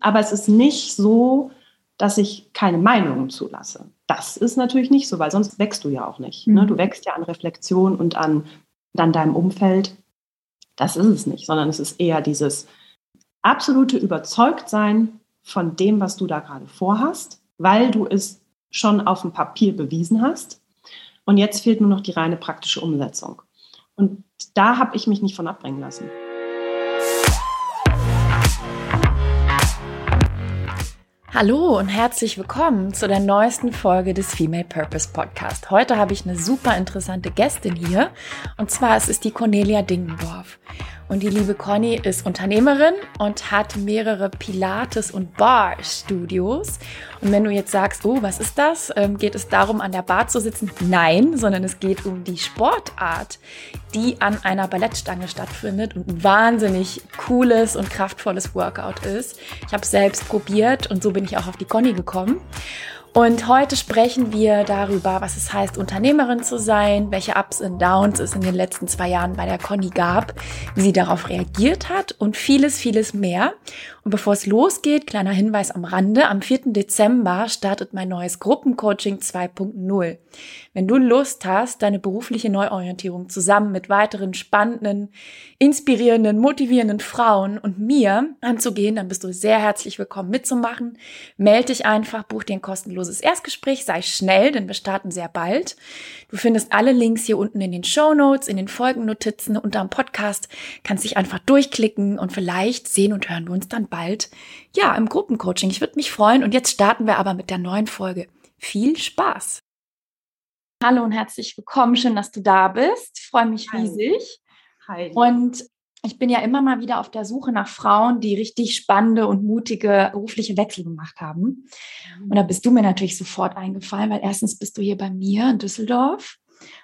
Aber es ist nicht so, dass ich keine Meinungen zulasse. Das ist natürlich nicht so, weil sonst wächst du ja auch nicht. Ne? Mhm. Du wächst ja an Reflexion und an dann deinem Umfeld. Das ist es nicht, sondern es ist eher dieses absolute Überzeugtsein von dem, was du da gerade vorhast, weil du es schon auf dem Papier bewiesen hast. Und jetzt fehlt nur noch die reine praktische Umsetzung. Und da habe ich mich nicht von abbringen lassen. Hallo und herzlich willkommen zu der neuesten Folge des Female Purpose Podcast. Heute habe ich eine super interessante Gästin hier und zwar es ist die Cornelia Dingendorf. Und die liebe Conny ist Unternehmerin und hat mehrere Pilates- und Bar-Studios. Und wenn du jetzt sagst, oh, was ist das? Ähm, geht es darum, an der Bar zu sitzen? Nein, sondern es geht um die Sportart, die an einer Ballettstange stattfindet und ein wahnsinnig cooles und kraftvolles Workout ist. Ich habe es selbst probiert und so bin ich auch auf die Conny gekommen. Und heute sprechen wir darüber, was es heißt, Unternehmerin zu sein, welche Ups und Downs es in den letzten zwei Jahren bei der Conny gab, wie sie darauf reagiert hat und vieles, vieles mehr. Und bevor es losgeht, kleiner Hinweis am Rande, am 4. Dezember startet mein neues Gruppencoaching 2.0. Wenn du Lust hast, deine berufliche Neuorientierung zusammen mit weiteren spannenden, inspirierenden, motivierenden Frauen und mir anzugehen, dann bist du sehr herzlich willkommen mitzumachen. Meld dich einfach, buch dir ein kostenloses Erstgespräch, sei schnell, denn wir starten sehr bald. Du findest alle Links hier unten in den Show Notes, in den Folgennotizen unter dem Podcast, kannst dich einfach durchklicken und vielleicht sehen und hören wir uns dann bald, ja, im Gruppencoaching. Ich würde mich freuen. Und jetzt starten wir aber mit der neuen Folge. Viel Spaß! Hallo und herzlich willkommen. Schön, dass du da bist. Ich freue mich Hi. riesig. Hi. Und ich bin ja immer mal wieder auf der Suche nach Frauen, die richtig spannende und mutige berufliche Wechsel gemacht haben. Und da bist du mir natürlich sofort eingefallen, weil erstens bist du hier bei mir in Düsseldorf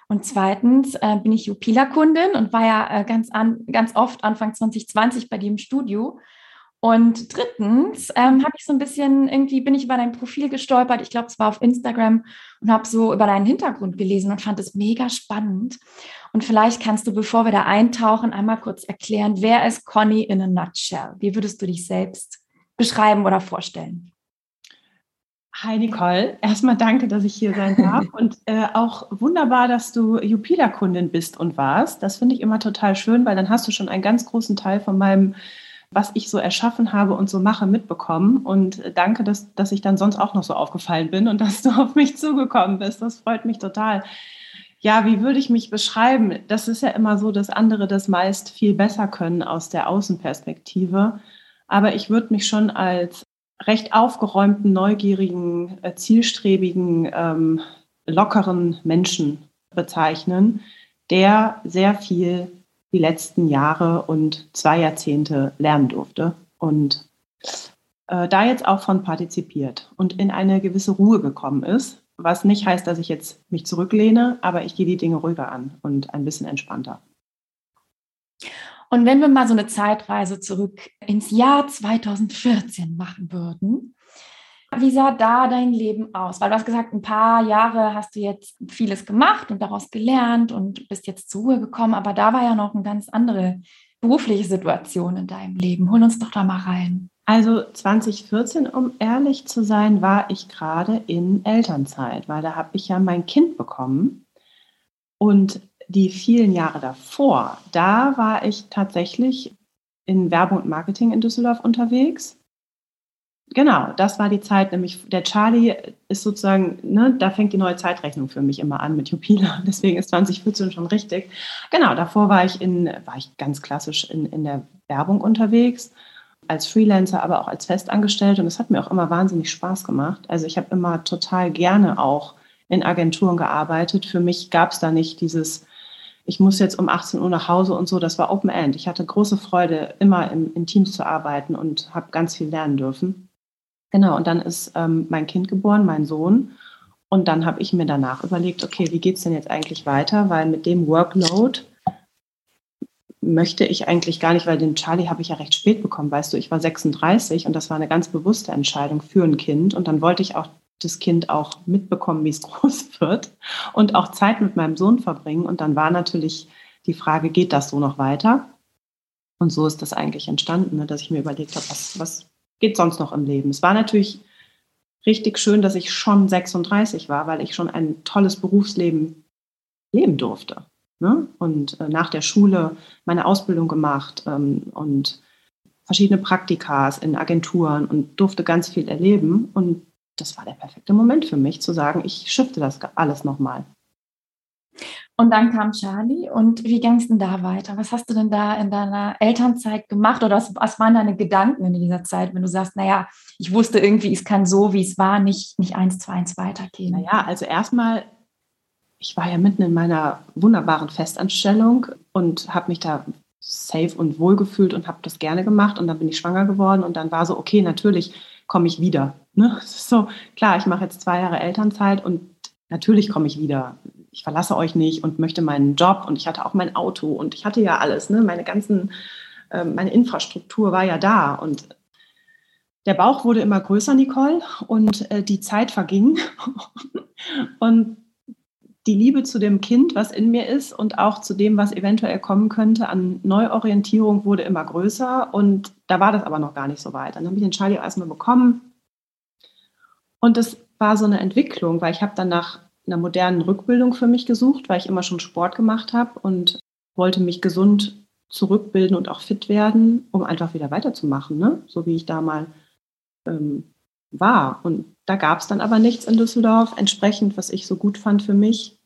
und zweitens äh, bin ich Jupila-Kundin und war ja äh, ganz, an, ganz oft Anfang 2020 bei dir im Studio und drittens ähm, habe ich so ein bisschen, irgendwie bin ich über dein Profil gestolpert, ich glaube, es war auf Instagram und habe so über deinen Hintergrund gelesen und fand es mega spannend. Und vielleicht kannst du, bevor wir da eintauchen, einmal kurz erklären, wer ist Conny in a nutshell? Wie würdest du dich selbst beschreiben oder vorstellen? Hi Nicole, erstmal danke, dass ich hier sein darf und äh, auch wunderbar, dass du Jupila-Kundin bist und warst. Das finde ich immer total schön, weil dann hast du schon einen ganz großen Teil von meinem was ich so erschaffen habe und so mache, mitbekommen. Und danke, dass, dass ich dann sonst auch noch so aufgefallen bin und dass du auf mich zugekommen bist. Das freut mich total. Ja, wie würde ich mich beschreiben? Das ist ja immer so, dass andere das meist viel besser können aus der Außenperspektive. Aber ich würde mich schon als recht aufgeräumten, neugierigen, äh, zielstrebigen, ähm, lockeren Menschen bezeichnen, der sehr viel die letzten Jahre und zwei Jahrzehnte lernen durfte und äh, da jetzt auch von partizipiert und in eine gewisse Ruhe gekommen ist, was nicht heißt, dass ich jetzt mich zurücklehne, aber ich gehe die Dinge ruhiger an und ein bisschen entspannter. Und wenn wir mal so eine Zeitreise zurück ins Jahr 2014 machen würden, wie sah da dein Leben aus? Weil du hast gesagt, ein paar Jahre hast du jetzt vieles gemacht und daraus gelernt und bist jetzt zur Ruhe gekommen, aber da war ja noch eine ganz andere berufliche Situation in deinem Leben. Hol uns doch da mal rein. Also 2014, um ehrlich zu sein, war ich gerade in Elternzeit, weil da habe ich ja mein Kind bekommen. Und die vielen Jahre davor, da war ich tatsächlich in Werbung und Marketing in Düsseldorf unterwegs Genau, das war die Zeit, nämlich der Charlie ist sozusagen, ne, da fängt die neue Zeitrechnung für mich immer an mit Jupila. Deswegen ist 2014 schon richtig. Genau, davor war ich in, war ich ganz klassisch in, in der Werbung unterwegs, als Freelancer, aber auch als Festangestellte. Und es hat mir auch immer wahnsinnig Spaß gemacht. Also ich habe immer total gerne auch in Agenturen gearbeitet. Für mich gab es da nicht dieses, ich muss jetzt um 18 Uhr nach Hause und so. Das war Open End. Ich hatte große Freude, immer im, in Teams zu arbeiten und habe ganz viel lernen dürfen. Genau, und dann ist ähm, mein Kind geboren, mein Sohn. Und dann habe ich mir danach überlegt, okay, wie geht es denn jetzt eigentlich weiter? Weil mit dem Workload möchte ich eigentlich gar nicht, weil den Charlie habe ich ja recht spät bekommen, weißt du, ich war 36 und das war eine ganz bewusste Entscheidung für ein Kind. Und dann wollte ich auch das Kind auch mitbekommen, wie es groß wird und auch Zeit mit meinem Sohn verbringen. Und dann war natürlich die Frage, geht das so noch weiter? Und so ist das eigentlich entstanden, ne, dass ich mir überlegt habe, was, was geht sonst noch im Leben? Es war natürlich richtig schön, dass ich schon 36 war, weil ich schon ein tolles Berufsleben leben durfte. Ne? Und äh, nach der Schule meine Ausbildung gemacht ähm, und verschiedene Praktikas in Agenturen und durfte ganz viel erleben. Und das war der perfekte Moment für mich, zu sagen, ich shifte das alles nochmal. Und dann kam Charlie. Und wie ging es denn da weiter? Was hast du denn da in deiner Elternzeit gemacht? Oder was, was, waren deine Gedanken in dieser Zeit, wenn du sagst, naja, ich wusste irgendwie, es kann so, wie es war, nicht, nicht eins zu eins weitergehen? Naja, also erstmal, ich war ja mitten in meiner wunderbaren Festanstellung und habe mich da safe und wohl gefühlt und habe das gerne gemacht. Und dann bin ich schwanger geworden und dann war so, okay, natürlich komme ich wieder. Ne? so, klar, ich mache jetzt zwei Jahre Elternzeit und natürlich komme ich wieder. Ich verlasse euch nicht und möchte meinen Job und ich hatte auch mein Auto und ich hatte ja alles, ne? meine ganzen, äh, meine Infrastruktur war ja da und der Bauch wurde immer größer, Nicole, und äh, die Zeit verging. und die Liebe zu dem Kind, was in mir ist und auch zu dem, was eventuell kommen könnte an Neuorientierung, wurde immer größer. Und da war das aber noch gar nicht so weit. Dann habe ich den Charlie erstmal bekommen. Und das war so eine Entwicklung, weil ich habe dann nach einer modernen Rückbildung für mich gesucht, weil ich immer schon Sport gemacht habe und wollte mich gesund zurückbilden und auch fit werden, um einfach wieder weiterzumachen, ne? so wie ich da mal ähm, war. Und da gab es dann aber nichts in Düsseldorf, entsprechend, was ich so gut fand für mich.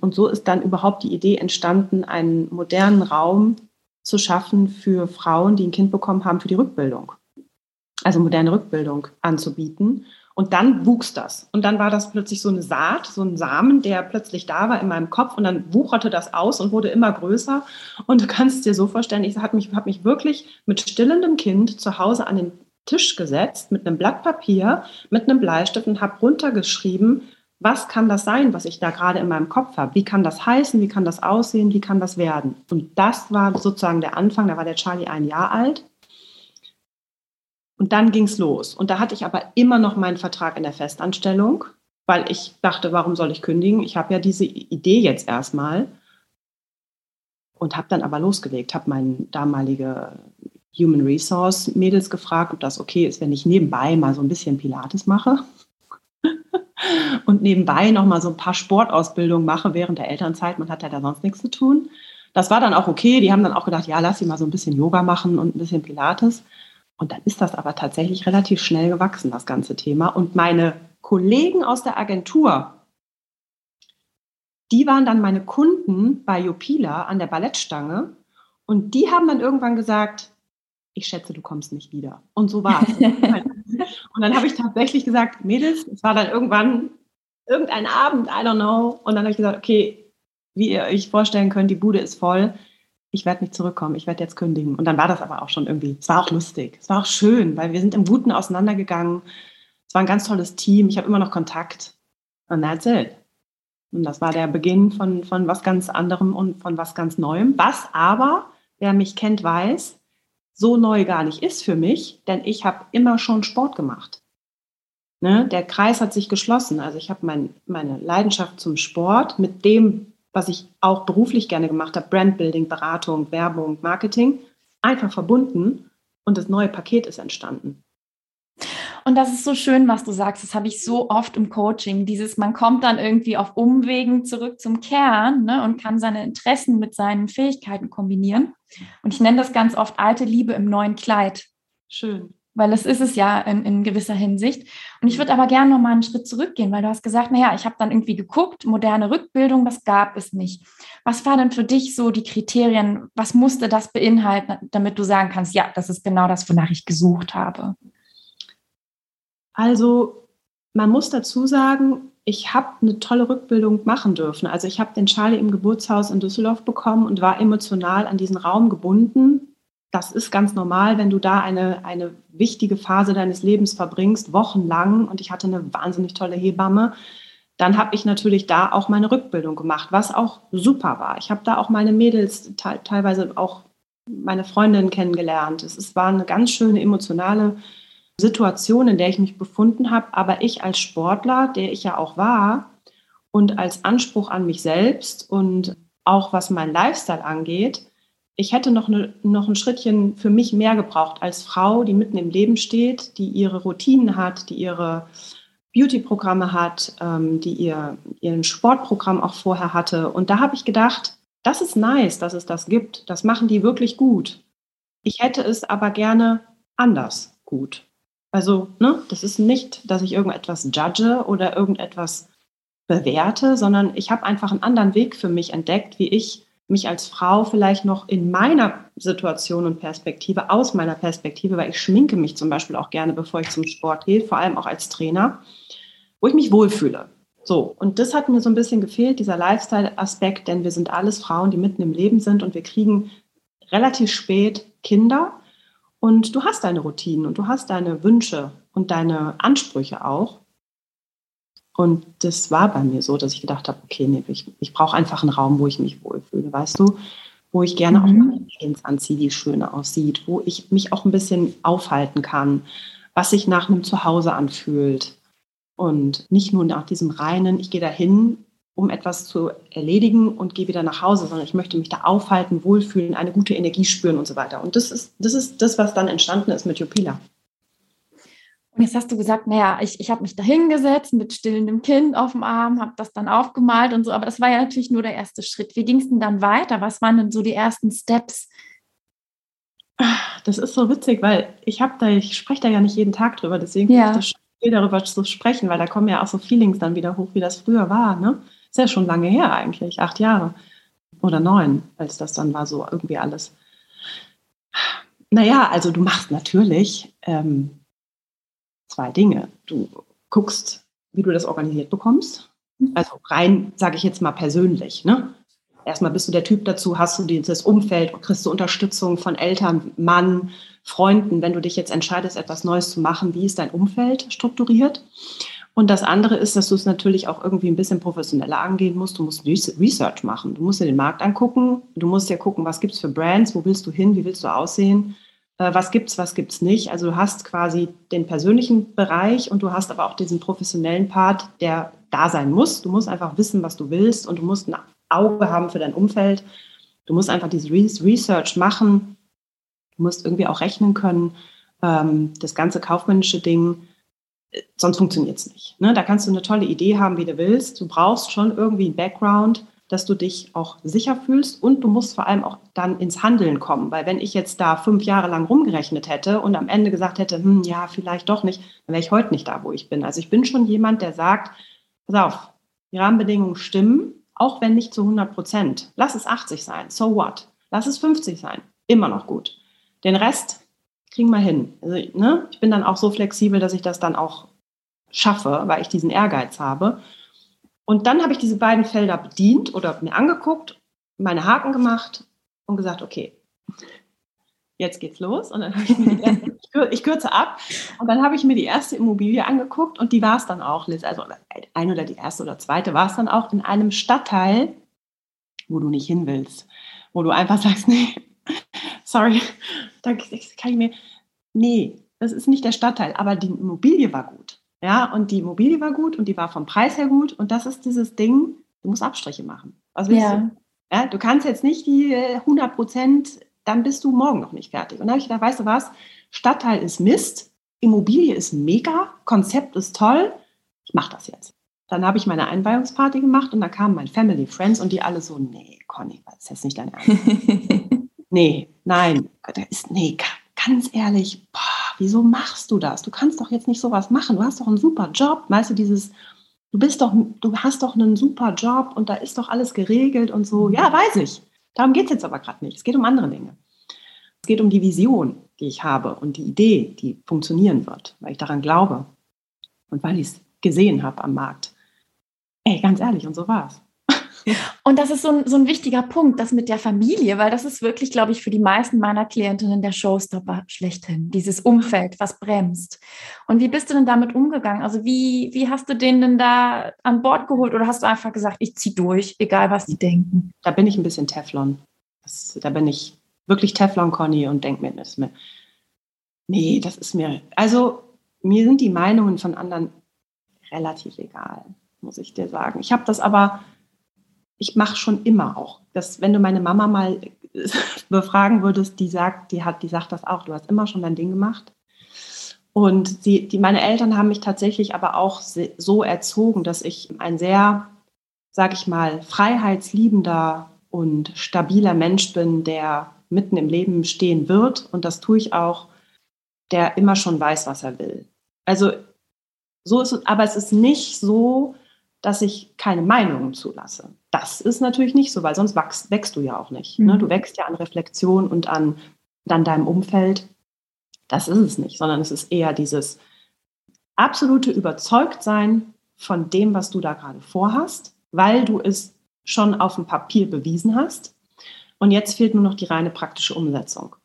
Und so ist dann überhaupt die Idee entstanden, einen modernen Raum zu schaffen für Frauen, die ein Kind bekommen haben, für die Rückbildung. Also moderne Rückbildung anzubieten. Und dann wuchs das. Und dann war das plötzlich so eine Saat, so ein Samen, der plötzlich da war in meinem Kopf. Und dann wucherte das aus und wurde immer größer. Und du kannst dir so vorstellen, ich habe mich, hab mich wirklich mit stillendem Kind zu Hause an den Tisch gesetzt, mit einem Blatt Papier, mit einem Bleistift und habe runtergeschrieben, was kann das sein, was ich da gerade in meinem Kopf habe? Wie kann das heißen? Wie kann das aussehen? Wie kann das werden? Und das war sozusagen der Anfang. Da war der Charlie ein Jahr alt. Und dann ging es los. Und da hatte ich aber immer noch meinen Vertrag in der Festanstellung, weil ich dachte, warum soll ich kündigen? Ich habe ja diese Idee jetzt erstmal. Und habe dann aber losgelegt, habe meine damalige Human Resource Mädels gefragt, ob das okay ist, wenn ich nebenbei mal so ein bisschen Pilates mache und nebenbei noch mal so ein paar Sportausbildungen mache während der Elternzeit. Man hat ja da sonst nichts zu tun. Das war dann auch okay. Die haben dann auch gedacht, ja, lass sie mal so ein bisschen Yoga machen und ein bisschen Pilates. Und dann ist das aber tatsächlich relativ schnell gewachsen, das ganze Thema. Und meine Kollegen aus der Agentur, die waren dann meine Kunden bei Jopila an der Ballettstange. Und die haben dann irgendwann gesagt, ich schätze, du kommst nicht wieder. Und so war es. und dann habe ich tatsächlich gesagt, Mädels, es war dann irgendwann irgendein Abend, I don't know. Und dann habe ich gesagt, okay, wie ihr euch vorstellen könnt, die Bude ist voll. Ich werde nicht zurückkommen, ich werde jetzt kündigen. Und dann war das aber auch schon irgendwie, es war auch lustig, es war auch schön, weil wir sind im Guten auseinandergegangen. Es war ein ganz tolles Team, ich habe immer noch Kontakt. Und that's it. Und das war der Beginn von, von was ganz anderem und von was ganz Neuem. Was aber, wer mich kennt, weiß, so neu gar nicht ist für mich, denn ich habe immer schon Sport gemacht. Ne? Der Kreis hat sich geschlossen. Also ich habe mein, meine Leidenschaft zum Sport mit dem, was ich auch beruflich gerne gemacht habe, Brandbuilding, Beratung, Werbung, Marketing, einfach verbunden und das neue Paket ist entstanden. Und das ist so schön, was du sagst. Das habe ich so oft im Coaching. Dieses, man kommt dann irgendwie auf Umwegen zurück zum Kern ne, und kann seine Interessen mit seinen Fähigkeiten kombinieren. Und ich nenne das ganz oft alte Liebe im neuen Kleid. Schön. Weil das ist es ja in, in gewisser Hinsicht. Und ich würde aber gerne noch mal einen Schritt zurückgehen, weil du hast gesagt, naja, ich habe dann irgendwie geguckt, moderne Rückbildung, das gab es nicht. Was war denn für dich so die Kriterien? Was musste das beinhalten, damit du sagen kannst, ja, das ist genau das, wonach ich gesucht habe? Also man muss dazu sagen, ich habe eine tolle Rückbildung machen dürfen. Also ich habe den Charlie im Geburtshaus in Düsseldorf bekommen und war emotional an diesen Raum gebunden. Das ist ganz normal, wenn du da eine, eine wichtige Phase deines Lebens verbringst, wochenlang. Und ich hatte eine wahnsinnig tolle Hebamme. Dann habe ich natürlich da auch meine Rückbildung gemacht, was auch super war. Ich habe da auch meine Mädels, te teilweise auch meine Freundinnen kennengelernt. Es, es war eine ganz schöne emotionale Situation, in der ich mich befunden habe, aber ich als Sportler, der ich ja auch war, und als Anspruch an mich selbst und auch was mein Lifestyle angeht, ich hätte noch, eine, noch ein Schrittchen für mich mehr gebraucht als Frau, die mitten im Leben steht, die ihre Routinen hat, die ihre Beauty-Programme hat, ähm, die ihr ihren Sportprogramm auch vorher hatte. Und da habe ich gedacht, das ist nice, dass es das gibt. Das machen die wirklich gut. Ich hätte es aber gerne anders gut. Also, ne, das ist nicht, dass ich irgendetwas judge oder irgendetwas bewerte, sondern ich habe einfach einen anderen Weg für mich entdeckt, wie ich mich als Frau vielleicht noch in meiner Situation und Perspektive, aus meiner Perspektive, weil ich schminke mich zum Beispiel auch gerne, bevor ich zum Sport gehe, vor allem auch als Trainer, wo ich mich wohlfühle. So, und das hat mir so ein bisschen gefehlt, dieser Lifestyle-Aspekt, denn wir sind alles Frauen, die mitten im Leben sind und wir kriegen relativ spät Kinder und du hast deine Routinen und du hast deine Wünsche und deine Ansprüche auch. Und das war bei mir so, dass ich gedacht habe, okay, nee, ich, ich brauche einfach einen Raum, wo ich mich wohlfühle, weißt du? Wo ich gerne mhm. auch meine Jeans anziehe, die schön aussieht, wo ich mich auch ein bisschen aufhalten kann, was sich nach einem Zuhause anfühlt. Und nicht nur nach diesem reinen, ich gehe dahin, um etwas zu erledigen und gehe wieder nach Hause, sondern ich möchte mich da aufhalten, wohlfühlen, eine gute Energie spüren und so weiter. Und das ist das, ist das was dann entstanden ist mit Jupila. Und jetzt hast du gesagt, naja, ich, ich habe mich da hingesetzt mit stillendem Kind auf dem Arm, habe das dann aufgemalt und so, aber das war ja natürlich nur der erste Schritt. Wie ging es denn dann weiter? Was waren denn so die ersten Steps? Das ist so witzig, weil ich habe da, ich spreche da ja nicht jeden Tag drüber, deswegen ja. ist das schön, darüber zu sprechen, weil da kommen ja auch so Feelings dann wieder hoch, wie das früher war. Ne? Ist ja schon lange her eigentlich, acht Jahre oder neun, als das dann war so irgendwie alles. Naja, also du machst natürlich ähm, zwei Dinge. Du guckst, wie du das organisiert bekommst. Mhm. Also rein, sage ich jetzt mal persönlich. Ne? Erstmal bist du der Typ dazu, hast du dieses Umfeld, kriegst du Unterstützung von Eltern, Mann, Freunden, wenn du dich jetzt entscheidest, etwas Neues zu machen, wie ist dein Umfeld strukturiert? Und das andere ist, dass du es natürlich auch irgendwie ein bisschen professioneller angehen musst. Du musst Research machen. Du musst dir den Markt angucken. Du musst dir gucken, was gibt es für Brands, wo willst du hin, wie willst du aussehen was gibt's, was gibt's nicht. Also du hast quasi den persönlichen Bereich und du hast aber auch diesen professionellen Part, der da sein muss. Du musst einfach wissen, was du willst und du musst ein Auge haben für dein Umfeld. Du musst einfach diese Research machen. Du musst irgendwie auch rechnen können. Ähm, das ganze kaufmännische Ding, äh, sonst funktioniert es nicht. Ne? Da kannst du eine tolle Idee haben, wie du willst. Du brauchst schon irgendwie einen Background dass du dich auch sicher fühlst und du musst vor allem auch dann ins Handeln kommen, weil wenn ich jetzt da fünf Jahre lang rumgerechnet hätte und am Ende gesagt hätte, hm, ja, vielleicht doch nicht, dann wäre ich heute nicht da, wo ich bin. Also ich bin schon jemand, der sagt, pass auf, die Rahmenbedingungen stimmen, auch wenn nicht zu 100 Prozent. Lass es 80 sein, so what? Lass es 50 sein, immer noch gut. Den Rest kriegen wir hin. Also, ne? Ich bin dann auch so flexibel, dass ich das dann auch schaffe, weil ich diesen Ehrgeiz habe. Und dann habe ich diese beiden Felder bedient oder mir angeguckt, meine Haken gemacht und gesagt, okay, jetzt geht's los. Und dann habe ich mir die erste, ich kürze ab, und dann habe ich mir die erste Immobilie angeguckt und die war es dann auch, Liz. Also ein oder die erste oder zweite war es dann auch in einem Stadtteil, wo du nicht hin willst, wo du einfach sagst, nee, sorry, da kann ich mir, nee, das ist nicht der Stadtteil, aber die Immobilie war gut. Ja, und die Immobilie war gut und die war vom Preis her gut. Und das ist dieses Ding, du musst Abstriche machen. Was willst ja. du? Ja, du kannst jetzt nicht die 100 Prozent, dann bist du morgen noch nicht fertig. Und dann habe ich gedacht, weißt du was, Stadtteil ist Mist, Immobilie ist mega, Konzept ist toll, ich mache das jetzt. Dann habe ich meine Einweihungsparty gemacht und da kamen meine Family, Friends und die alle so, nee, Conny, das ist jetzt nicht dein Ernst. nee, nein, da ist, nee, ganz ehrlich, boah, wieso machst du das? Du kannst doch jetzt nicht sowas machen. Du hast doch einen super Job. Weißt du, dieses, du bist doch, du hast doch einen super Job und da ist doch alles geregelt und so. Ja, weiß ich. Darum geht es jetzt aber gerade nicht. Es geht um andere Dinge. Es geht um die Vision, die ich habe und die Idee, die funktionieren wird, weil ich daran glaube und weil ich es gesehen habe am Markt. Ey, ganz ehrlich, und so war es. Und das ist so ein, so ein wichtiger Punkt, das mit der Familie, weil das ist wirklich, glaube ich, für die meisten meiner Klientinnen der Showstopper schlechthin. Dieses Umfeld, was bremst. Und wie bist du denn damit umgegangen? Also wie, wie hast du den denn da an Bord geholt oder hast du einfach gesagt, ich ziehe durch, egal was die denken? Da bin ich ein bisschen Teflon. Das, da bin ich wirklich Teflon, Conny, und denke mir, das mir, nee, das ist mir, also mir sind die Meinungen von anderen relativ egal, muss ich dir sagen. Ich habe das aber ich mache schon immer auch. Dass, wenn du meine Mama mal befragen würdest, die sagt, die hat, die sagt das auch. Du hast immer schon dein Ding gemacht. Und sie, die, meine Eltern haben mich tatsächlich aber auch so erzogen, dass ich ein sehr, sag ich mal, freiheitsliebender und stabiler Mensch bin, der mitten im Leben stehen wird. Und das tue ich auch, der immer schon weiß, was er will. Also so ist es, aber es ist nicht so, dass ich keine Meinungen zulasse. Das ist natürlich nicht so, weil sonst wachst, wächst du ja auch nicht. Ne? Mhm. Du wächst ja an Reflexion und an, an deinem Umfeld. Das ist es nicht, sondern es ist eher dieses absolute Überzeugtsein von dem, was du da gerade vorhast, weil du es schon auf dem Papier bewiesen hast. Und jetzt fehlt nur noch die reine praktische Umsetzung.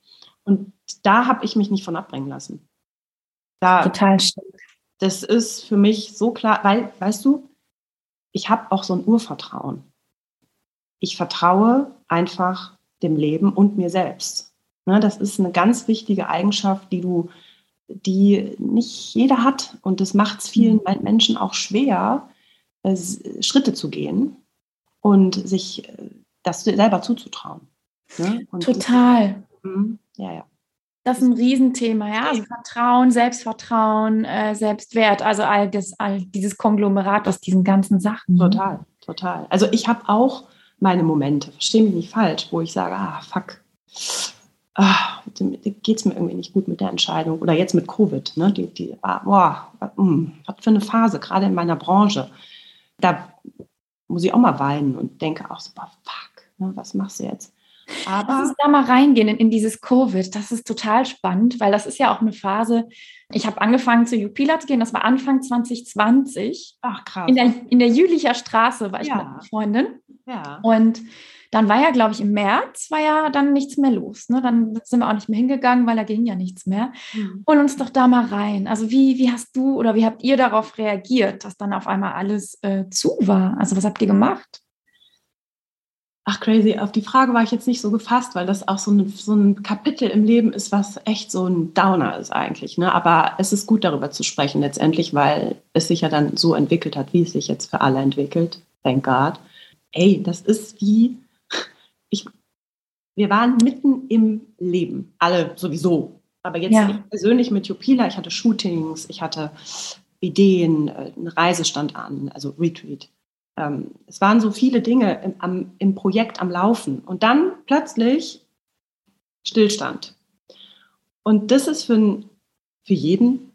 Und da habe ich mich nicht von abbringen lassen. Da, Total stimmt. Das ist für mich so klar, weil, weißt du, ich habe auch so ein Urvertrauen. Ich vertraue einfach dem Leben und mir selbst. Ne, das ist eine ganz wichtige Eigenschaft, die du, die nicht jeder hat. Und das macht es vielen mhm. Menschen auch schwer, äh, Schritte zu gehen und sich äh, das selber zuzutrauen. Ne? Total. Das, mhm, ja, ja. Das ist ein Riesenthema, ja. Also Vertrauen, Selbstvertrauen, äh, Selbstwert, also all das, all dieses Konglomerat aus diesen ganzen Sachen. Total, total. Also ich habe auch meine Momente, verstehe mich nicht falsch, wo ich sage, ah, fuck, ah, geht es mir irgendwie nicht gut mit der Entscheidung. Oder jetzt mit Covid, ne? Die, die, ah, boah, hm, was für eine Phase, gerade in meiner Branche. Da muss ich auch mal weinen und denke auch so, boah, fuck, ne, was machst du jetzt? Aber Lass uns da mal reingehen in, in, dieses Covid. Das ist total spannend, weil das ist ja auch eine Phase. Ich habe angefangen zu Jupila zu gehen, das war Anfang 2020. Ach krass. In der, in der Jülicher Straße war ich ja. mit einer Freundin. Ja. Und dann war ja, glaube ich, im März war ja dann nichts mehr los. Ne? Dann sind wir auch nicht mehr hingegangen, weil da ging ja nichts mehr. Mhm. Hol uns doch da mal rein. Also wie, wie hast du oder wie habt ihr darauf reagiert, dass dann auf einmal alles äh, zu war? Also was habt ihr gemacht? Ach, crazy. Auf die Frage war ich jetzt nicht so gefasst, weil das auch so ein, so ein Kapitel im Leben ist, was echt so ein Downer ist eigentlich. Ne? Aber es ist gut, darüber zu sprechen letztendlich, weil es sich ja dann so entwickelt hat, wie es sich jetzt für alle entwickelt. Thank God. Ey, das ist wie, ich, wir waren mitten im Leben. Alle sowieso. Aber jetzt ja. ich persönlich mit Jupila, ich hatte Shootings, ich hatte Ideen, äh, eine Reise stand an, also Retreat ähm, es waren so viele Dinge im, am, im Projekt am Laufen und dann plötzlich Stillstand. Und das ist für, für jeden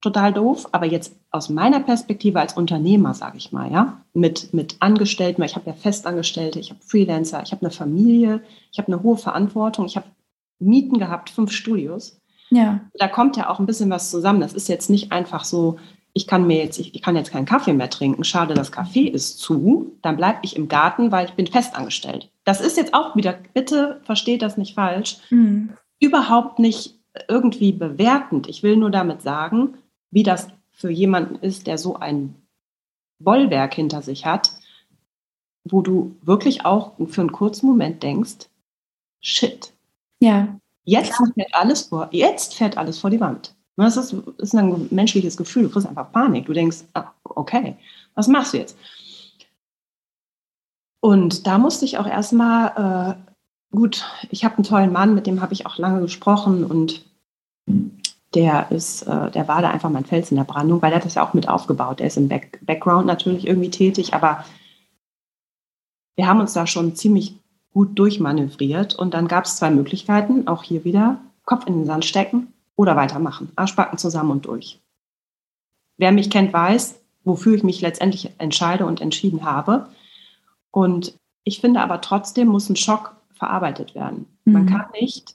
total doof, aber jetzt aus meiner Perspektive als Unternehmer, sage ich mal, ja, mit, mit Angestellten, weil ich habe ja Festangestellte, ich habe Freelancer, ich habe eine Familie, ich habe eine hohe Verantwortung, ich habe Mieten gehabt, fünf Studios. Ja. Da kommt ja auch ein bisschen was zusammen. Das ist jetzt nicht einfach so, ich kann mir jetzt, ich, ich kann jetzt keinen Kaffee mehr trinken, schade, das Café ist zu, dann bleibe ich im Garten, weil ich bin festangestellt. Das ist jetzt auch wieder, bitte versteht das nicht falsch, mhm. überhaupt nicht irgendwie bewertend. Ich will nur damit sagen, wie das für jemanden ist, der so ein Bollwerk hinter sich hat, wo du wirklich auch für einen kurzen Moment denkst, shit. Ja. Jetzt fährt alles vor, jetzt fährt alles vor die Wand. Das ist, ist ein menschliches Gefühl. Du kriegst einfach Panik. Du denkst, ah, okay, was machst du jetzt? Und da musste ich auch erstmal, äh, gut, ich habe einen tollen Mann, mit dem habe ich auch lange gesprochen und der ist, äh, der war da einfach mein Fels in der Brandung, weil er das ja auch mit aufgebaut. Er ist im Back Background natürlich irgendwie tätig, aber wir haben uns da schon ziemlich gut durchmanövriert und dann gab es zwei Möglichkeiten, auch hier wieder Kopf in den Sand stecken oder weitermachen. Arschbacken zusammen und durch. Wer mich kennt, weiß, wofür ich mich letztendlich entscheide und entschieden habe. Und ich finde aber trotzdem muss ein Schock verarbeitet werden. Mhm. Man kann nicht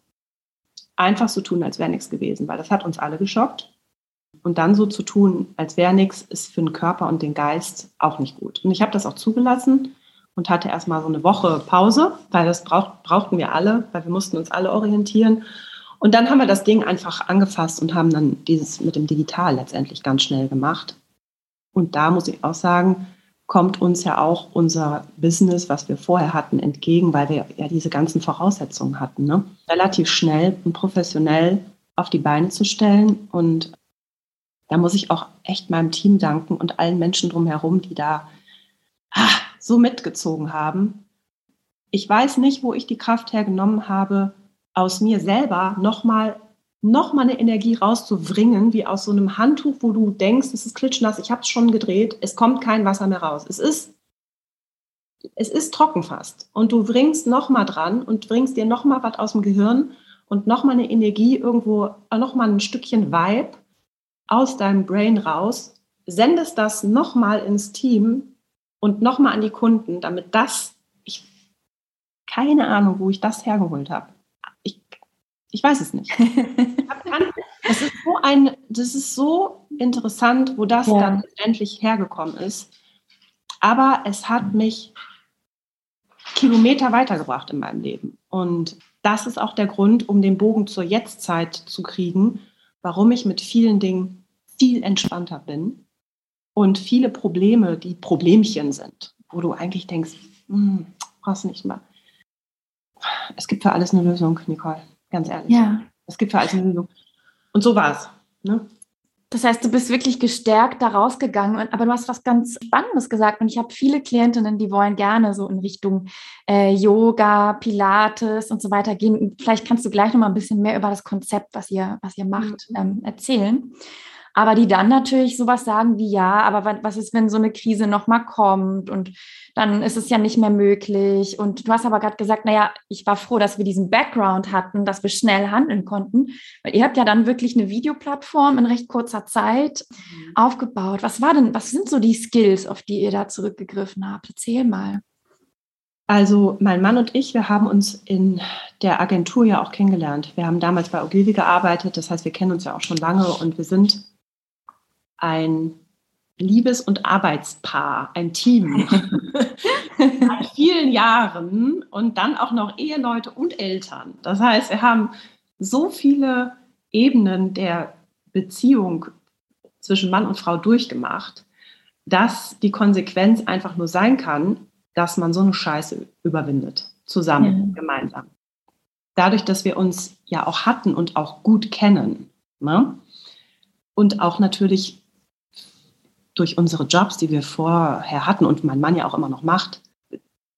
einfach so tun, als wäre nichts gewesen, weil das hat uns alle geschockt. Und dann so zu tun, als wäre nichts, ist für den Körper und den Geist auch nicht gut. Und ich habe das auch zugelassen und hatte erstmal so eine Woche Pause, weil das brauch, brauchten wir alle, weil wir mussten uns alle orientieren. Und dann haben wir das Ding einfach angefasst und haben dann dieses mit dem Digital letztendlich ganz schnell gemacht. Und da muss ich auch sagen, kommt uns ja auch unser Business, was wir vorher hatten, entgegen, weil wir ja diese ganzen Voraussetzungen hatten, ne? relativ schnell und professionell auf die Beine zu stellen. Und da muss ich auch echt meinem Team danken und allen Menschen drumherum, die da ah, so mitgezogen haben. ich weiß nicht, wo ich die Kraft hergenommen habe, aus mir selber nochmal noch mal eine Energie rauszubringen, wie aus so einem Handtuch, wo du denkst, es ist klitschnass, ich habe es schon gedreht, es kommt kein Wasser mehr raus. Es ist, es ist trocken fast. Und du bringst nochmal dran und bringst dir nochmal was aus dem Gehirn und nochmal eine Energie irgendwo, nochmal ein Stückchen Vibe aus deinem Brain raus, sendest das nochmal ins Team und nochmal an die Kunden, damit das, ich keine Ahnung, wo ich das hergeholt habe. Ich, weiß es nicht. das, ist so ein, das ist so interessant, wo das ja. dann endlich hergekommen ist. Aber es hat mich Kilometer weitergebracht in meinem Leben. Und das ist auch der Grund, um den Bogen zur Jetztzeit zu kriegen, warum ich mit vielen Dingen viel entspannter bin und viele Probleme, die Problemchen sind, wo du eigentlich denkst, hm, brauchst du nicht mal. Es gibt für alles eine Lösung, Nicole, ganz ehrlich. Ja. Es gibt für alles eine Lösung. Und so war es. Ne? Das heißt, du bist wirklich gestärkt da rausgegangen, aber du hast was ganz Spannendes gesagt. Und ich habe viele Klientinnen, die wollen gerne so in Richtung äh, Yoga, Pilates und so weiter gehen. Vielleicht kannst du gleich noch mal ein bisschen mehr über das Konzept, was ihr, was ihr macht, mhm. ähm, erzählen aber die dann natürlich sowas sagen wie, ja, aber was ist, wenn so eine Krise nochmal kommt und dann ist es ja nicht mehr möglich. Und du hast aber gerade gesagt, naja, ich war froh, dass wir diesen Background hatten, dass wir schnell handeln konnten, weil ihr habt ja dann wirklich eine Videoplattform in recht kurzer Zeit mhm. aufgebaut. Was war denn, was sind so die Skills, auf die ihr da zurückgegriffen habt? Erzähl mal. Also mein Mann und ich, wir haben uns in der Agentur ja auch kennengelernt. Wir haben damals bei Ogilvy gearbeitet, das heißt, wir kennen uns ja auch schon lange und wir sind ein Liebes- und Arbeitspaar, ein Team seit vielen Jahren und dann auch noch Eheleute und Eltern. Das heißt, wir haben so viele Ebenen der Beziehung zwischen Mann und Frau durchgemacht, dass die Konsequenz einfach nur sein kann, dass man so eine Scheiße überwindet, zusammen, ja. gemeinsam. Dadurch, dass wir uns ja auch hatten und auch gut kennen. Ne? Und auch natürlich durch unsere Jobs, die wir vorher hatten und mein Mann ja auch immer noch macht,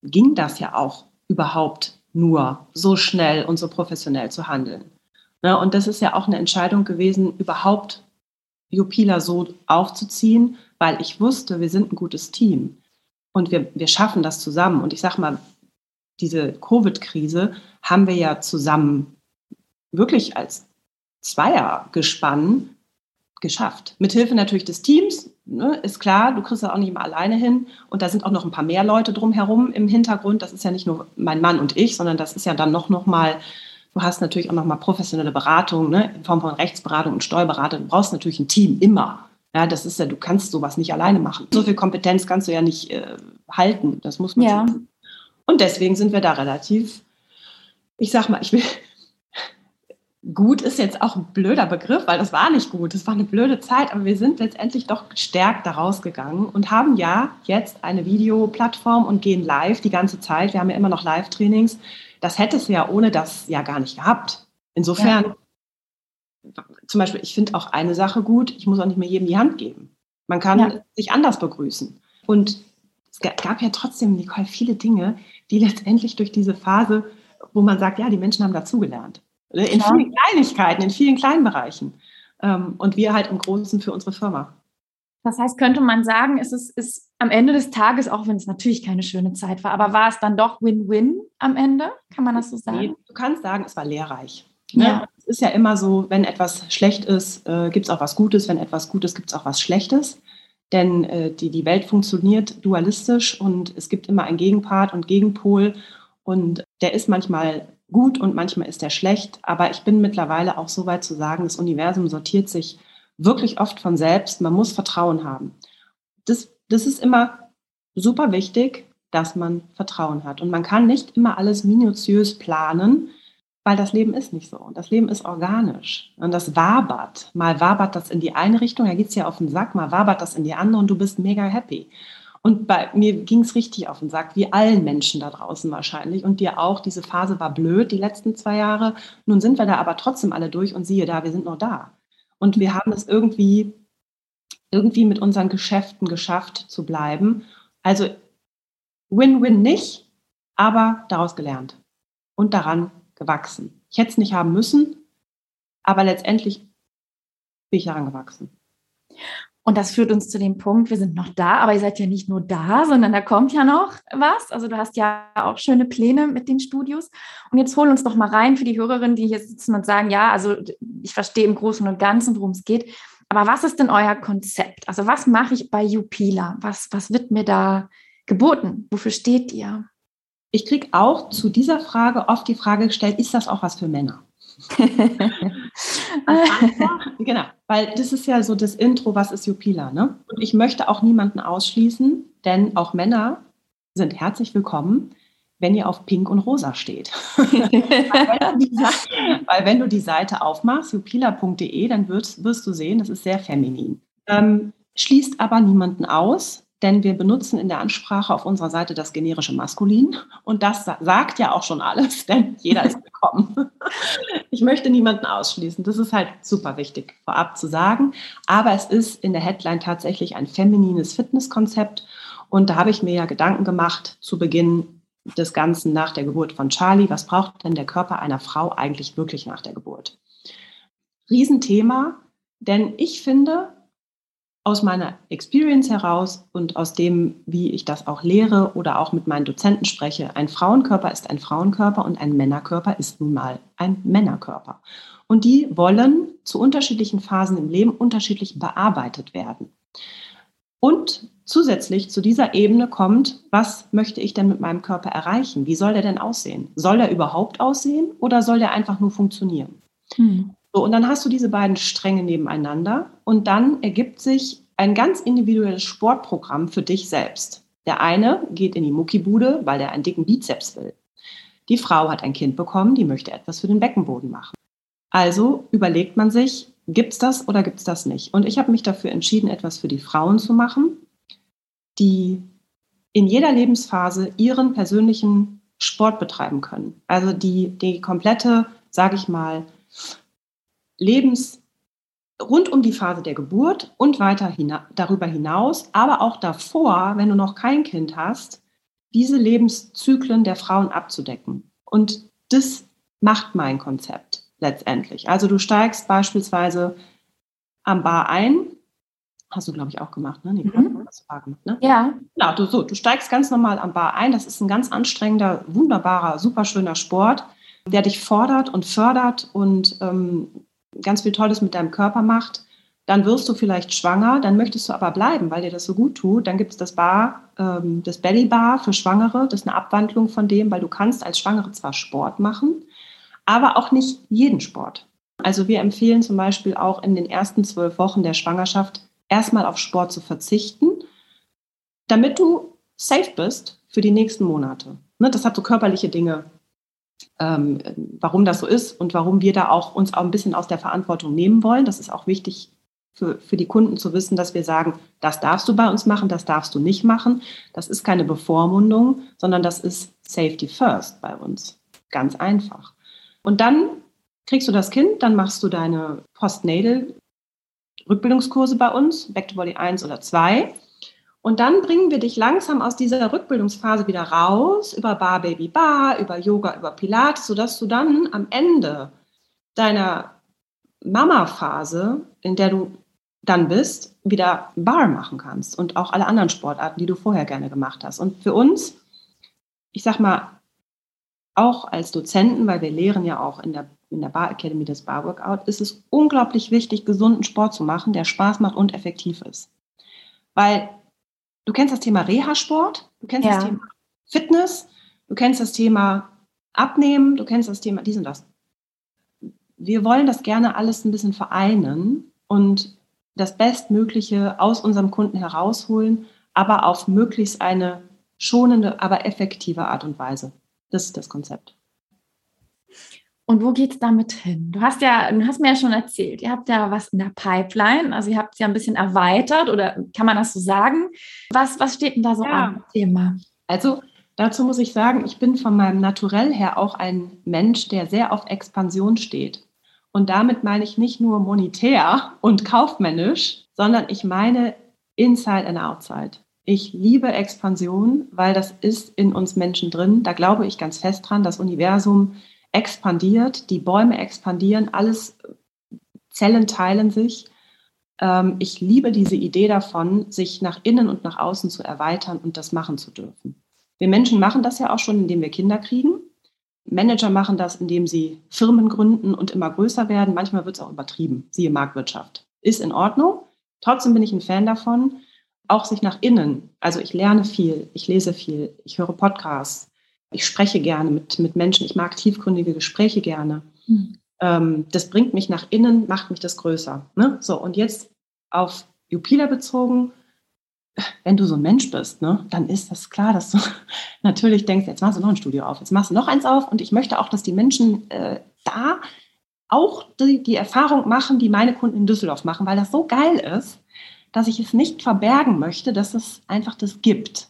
ging das ja auch überhaupt nur so schnell und so professionell zu handeln. Ne, und das ist ja auch eine Entscheidung gewesen, überhaupt Jupila so aufzuziehen, weil ich wusste, wir sind ein gutes Team und wir, wir schaffen das zusammen. Und ich sage mal, diese Covid-Krise haben wir ja zusammen wirklich als Zweiergespann geschafft. Mithilfe natürlich des Teams, ne, ist klar, du kriegst das auch nicht immer alleine hin. Und da sind auch noch ein paar mehr Leute drumherum im Hintergrund. Das ist ja nicht nur mein Mann und ich, sondern das ist ja dann noch, noch mal, du hast natürlich auch noch mal professionelle Beratung, ne, in Form von Rechtsberatung und Steuerberatung. Du brauchst natürlich ein Team immer. Ja, das ist ja, du kannst sowas nicht alleine machen. So viel Kompetenz kannst du ja nicht äh, halten. Das muss man ja. Tun. Und deswegen sind wir da relativ, ich sag mal, ich will, gut ist jetzt auch ein blöder Begriff, weil das war nicht gut. Das war eine blöde Zeit, aber wir sind letztendlich doch gestärkt da rausgegangen und haben ja jetzt eine Videoplattform und gehen live die ganze Zeit. Wir haben ja immer noch Live-Trainings. Das hätte es ja ohne das ja gar nicht gehabt. Insofern, ja. zum Beispiel, ich finde auch eine Sache gut, ich muss auch nicht mehr jedem die Hand geben. Man kann ja. sich anders begrüßen. Und es gab ja trotzdem, Nicole, viele Dinge, die letztendlich durch diese Phase, wo man sagt, ja, die Menschen haben dazugelernt. In ja. vielen Kleinigkeiten, in vielen kleinen Bereichen. Ähm, und wir halt im Großen für unsere Firma. Das heißt, könnte man sagen, es ist, ist am Ende des Tages, auch wenn es natürlich keine schöne Zeit war, aber war es dann doch Win-Win am Ende? Kann man das so sagen? Nee, du kannst sagen, es war lehrreich. Ne? Ja. Es ist ja immer so, wenn etwas schlecht ist, äh, gibt es auch was Gutes. Wenn etwas Gutes, gibt es auch was Schlechtes. Denn äh, die, die Welt funktioniert dualistisch und es gibt immer einen Gegenpart und Gegenpol. Und der ist manchmal gut und manchmal ist er schlecht. Aber ich bin mittlerweile auch so weit zu sagen, das Universum sortiert sich wirklich oft von selbst. Man muss Vertrauen haben. Das, das ist immer super wichtig, dass man Vertrauen hat. Und man kann nicht immer alles minutiös planen, weil das Leben ist nicht so. Das Leben ist organisch. Und das wabert. Mal wabert das in die eine Richtung, da geht es ja auf den Sack, mal wabert das in die andere und du bist mega happy. Und bei mir ging es richtig auf den Sack, wie allen Menschen da draußen wahrscheinlich. Und dir auch, diese Phase war blöd, die letzten zwei Jahre. Nun sind wir da aber trotzdem alle durch und siehe da, wir sind noch da. Und wir haben es irgendwie, irgendwie mit unseren Geschäften geschafft zu bleiben. Also Win-Win nicht, aber daraus gelernt und daran gewachsen. Ich hätte es nicht haben müssen, aber letztendlich bin ich daran gewachsen. Und das führt uns zu dem Punkt, wir sind noch da, aber ihr seid ja nicht nur da, sondern da kommt ja noch was. Also du hast ja auch schöne Pläne mit den Studios. Und jetzt hol uns doch mal rein für die Hörerinnen, die hier sitzen und sagen, ja, also ich verstehe im Großen und Ganzen, worum es geht. Aber was ist denn euer Konzept? Also was mache ich bei Jupila? Was, was wird mir da geboten? Wofür steht ihr? Ich kriege auch zu dieser Frage oft die Frage gestellt, ist das auch was für Männer? genau, weil das ist ja so das Intro, was ist Jupila, ne? Und ich möchte auch niemanden ausschließen, denn auch Männer sind herzlich willkommen, wenn ihr auf Pink und Rosa steht. weil, wenn die, weil, wenn du die Seite aufmachst, jupila.de, dann wirst, wirst, du sehen, das ist sehr feminin. Ähm, schließt aber niemanden aus, denn wir benutzen in der Ansprache auf unserer Seite das generische Maskulin und das sagt ja auch schon alles, denn jeder ist willkommen. Ich möchte niemanden ausschließen. Das ist halt super wichtig vorab zu sagen, aber es ist in der Headline tatsächlich ein feminines Fitnesskonzept und da habe ich mir ja Gedanken gemacht zu Beginn des Ganzen nach der Geburt von Charlie. Was braucht denn der Körper einer Frau eigentlich wirklich nach der Geburt? Riesenthema, denn ich finde, aus meiner Experience heraus und aus dem, wie ich das auch lehre oder auch mit meinen Dozenten spreche, ein Frauenkörper ist ein Frauenkörper und ein Männerkörper ist nun mal ein Männerkörper. Und die wollen zu unterschiedlichen Phasen im Leben unterschiedlich bearbeitet werden. Und zusätzlich zu dieser Ebene kommt, was möchte ich denn mit meinem Körper erreichen? Wie soll der denn aussehen? Soll der überhaupt aussehen oder soll der einfach nur funktionieren? Hm. So, und dann hast du diese beiden Stränge nebeneinander und dann ergibt sich ein ganz individuelles Sportprogramm für dich selbst. Der eine geht in die Muckibude, weil er einen dicken Bizeps will. Die Frau hat ein Kind bekommen, die möchte etwas für den Beckenboden machen. Also überlegt man sich, gibt es das oder gibt es das nicht? Und ich habe mich dafür entschieden, etwas für die Frauen zu machen, die in jeder Lebensphase ihren persönlichen Sport betreiben können. Also die die komplette, sage ich mal, Lebens rund um die Phase der Geburt und weiter hina darüber hinaus, aber auch davor, wenn du noch kein Kind hast, diese Lebenszyklen der Frauen abzudecken. Und das macht mein Konzept letztendlich. Also du steigst beispielsweise am Bar ein, hast du glaube ich auch gemacht, ne? Nee, mhm. hast du gemacht, ne? Ja. Genau, du, so, du steigst ganz normal am Bar ein. Das ist ein ganz anstrengender, wunderbarer, superschöner Sport, der dich fordert und fördert und ähm, ganz viel Tolles mit deinem Körper macht, dann wirst du vielleicht schwanger, dann möchtest du aber bleiben, weil dir das so gut tut. Dann gibt es das Bar, ähm, das Belly Bar für Schwangere. Das ist eine Abwandlung von dem, weil du kannst als Schwangere zwar Sport machen, aber auch nicht jeden Sport. Also wir empfehlen zum Beispiel auch in den ersten zwölf Wochen der Schwangerschaft erstmal auf Sport zu verzichten, damit du safe bist für die nächsten Monate. Ne, das hat so körperliche Dinge ähm, warum das so ist und warum wir da auch uns auch ein bisschen aus der Verantwortung nehmen wollen. Das ist auch wichtig für, für die Kunden zu wissen, dass wir sagen, das darfst du bei uns machen, das darfst du nicht machen. Das ist keine Bevormundung, sondern das ist Safety First bei uns. Ganz einfach. Und dann kriegst du das Kind, dann machst du deine Postnatal Rückbildungskurse bei uns, Back to Body 1 oder 2. Und dann bringen wir dich langsam aus dieser Rückbildungsphase wieder raus, über Bar Baby Bar, über Yoga, über Pilates, sodass du dann am Ende deiner Mama-Phase, in der du dann bist, wieder Bar machen kannst und auch alle anderen Sportarten, die du vorher gerne gemacht hast. Und für uns, ich sag mal, auch als Dozenten, weil wir lehren ja auch in der, in der Bar Academy das Bar Workout, ist es unglaublich wichtig, gesunden Sport zu machen, der Spaß macht und effektiv ist. Weil du kennst das Thema Reha-Sport, du kennst ja. das Thema Fitness, du kennst das Thema Abnehmen, du kennst das Thema dies und das. Wir wollen das gerne alles ein bisschen vereinen und das Bestmögliche aus unserem Kunden herausholen, aber auf möglichst eine schonende, aber effektive Art und Weise. Das ist das Konzept. Und wo geht es damit hin? Du hast ja, du hast mir ja schon erzählt, ihr habt ja was in der Pipeline, also ihr habt es ja ein bisschen erweitert oder kann man das so sagen? Was, was steht denn da so ja. an Thema? Also dazu muss ich sagen, ich bin von meinem Naturell her auch ein Mensch, der sehr auf Expansion steht. Und damit meine ich nicht nur monetär und kaufmännisch, sondern ich meine inside and outside. Ich liebe Expansion, weil das ist in uns Menschen drin. Da glaube ich ganz fest dran. Das Universum expandiert, die Bäume expandieren, alles Zellen teilen sich. Ähm, ich liebe diese Idee davon, sich nach innen und nach außen zu erweitern und das machen zu dürfen. Wir Menschen machen das ja auch schon, indem wir Kinder kriegen. Manager machen das, indem sie Firmen gründen und immer größer werden. Manchmal wird es auch übertrieben, siehe Marktwirtschaft. Ist in Ordnung. Trotzdem bin ich ein Fan davon, auch sich nach innen. Also ich lerne viel, ich lese viel, ich höre Podcasts, ich spreche gerne mit, mit Menschen, ich mag tiefgründige Gespräche gerne. Mhm. Ähm, das bringt mich nach innen, macht mich das größer. Ne? So, und jetzt auf Jupiter bezogen, wenn du so ein Mensch bist, ne, dann ist das klar, dass du natürlich denkst, jetzt machst du noch ein Studio auf, jetzt machst du noch eins auf und ich möchte auch, dass die Menschen äh, da auch die, die Erfahrung machen, die meine Kunden in Düsseldorf machen, weil das so geil ist, dass ich es nicht verbergen möchte, dass es einfach das gibt.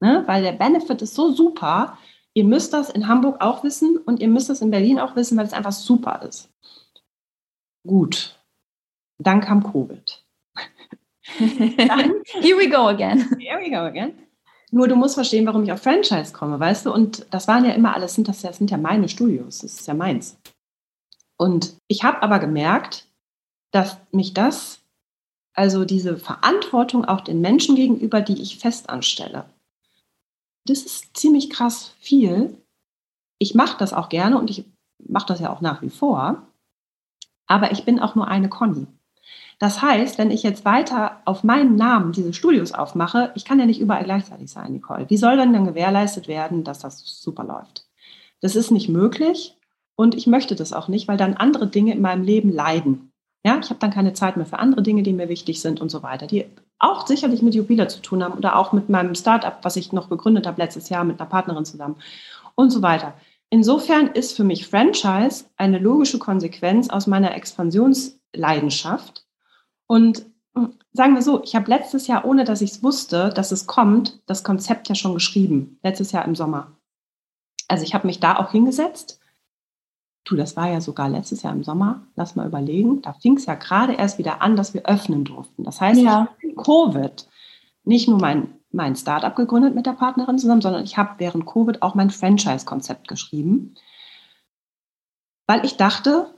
Ne? Weil der Benefit ist so super. Ihr müsst das in Hamburg auch wissen und ihr müsst das in Berlin auch wissen, weil es einfach super ist. Gut. Dann kam Covid. Dann, Here we go again. Here we go again. Nur du musst verstehen, warum ich auf Franchise komme, weißt du? Und das waren ja immer alles, sind das, das sind ja meine Studios, das ist ja meins. Und ich habe aber gemerkt, dass mich das, also diese Verantwortung auch den Menschen gegenüber, die ich fest anstelle, das ist ziemlich krass viel. Ich mache das auch gerne und ich mache das ja auch nach wie vor. Aber ich bin auch nur eine Conny. Das heißt, wenn ich jetzt weiter auf meinen Namen diese Studios aufmache, ich kann ja nicht überall gleichzeitig sein, Nicole. Wie soll denn dann gewährleistet werden, dass das super läuft? Das ist nicht möglich und ich möchte das auch nicht, weil dann andere Dinge in meinem Leben leiden. Ja, ich habe dann keine Zeit mehr für andere Dinge, die mir wichtig sind und so weiter, die auch sicherlich mit Jubiler zu tun haben oder auch mit meinem Startup, was ich noch gegründet habe letztes Jahr mit einer Partnerin zusammen und so weiter. Insofern ist für mich Franchise eine logische Konsequenz aus meiner Expansionsleidenschaft und hm, sagen wir so, ich habe letztes Jahr, ohne dass ich es wusste, dass es kommt, das Konzept ja schon geschrieben, letztes Jahr im Sommer. Also ich habe mich da auch hingesetzt. Du, das war ja sogar letztes Jahr im Sommer, lass mal überlegen, da fing es ja gerade erst wieder an, dass wir öffnen durften. Das heißt, ja. ich habe Covid nicht nur mein, mein Startup gegründet mit der Partnerin zusammen, sondern ich habe während Covid auch mein Franchise-Konzept geschrieben, weil ich dachte,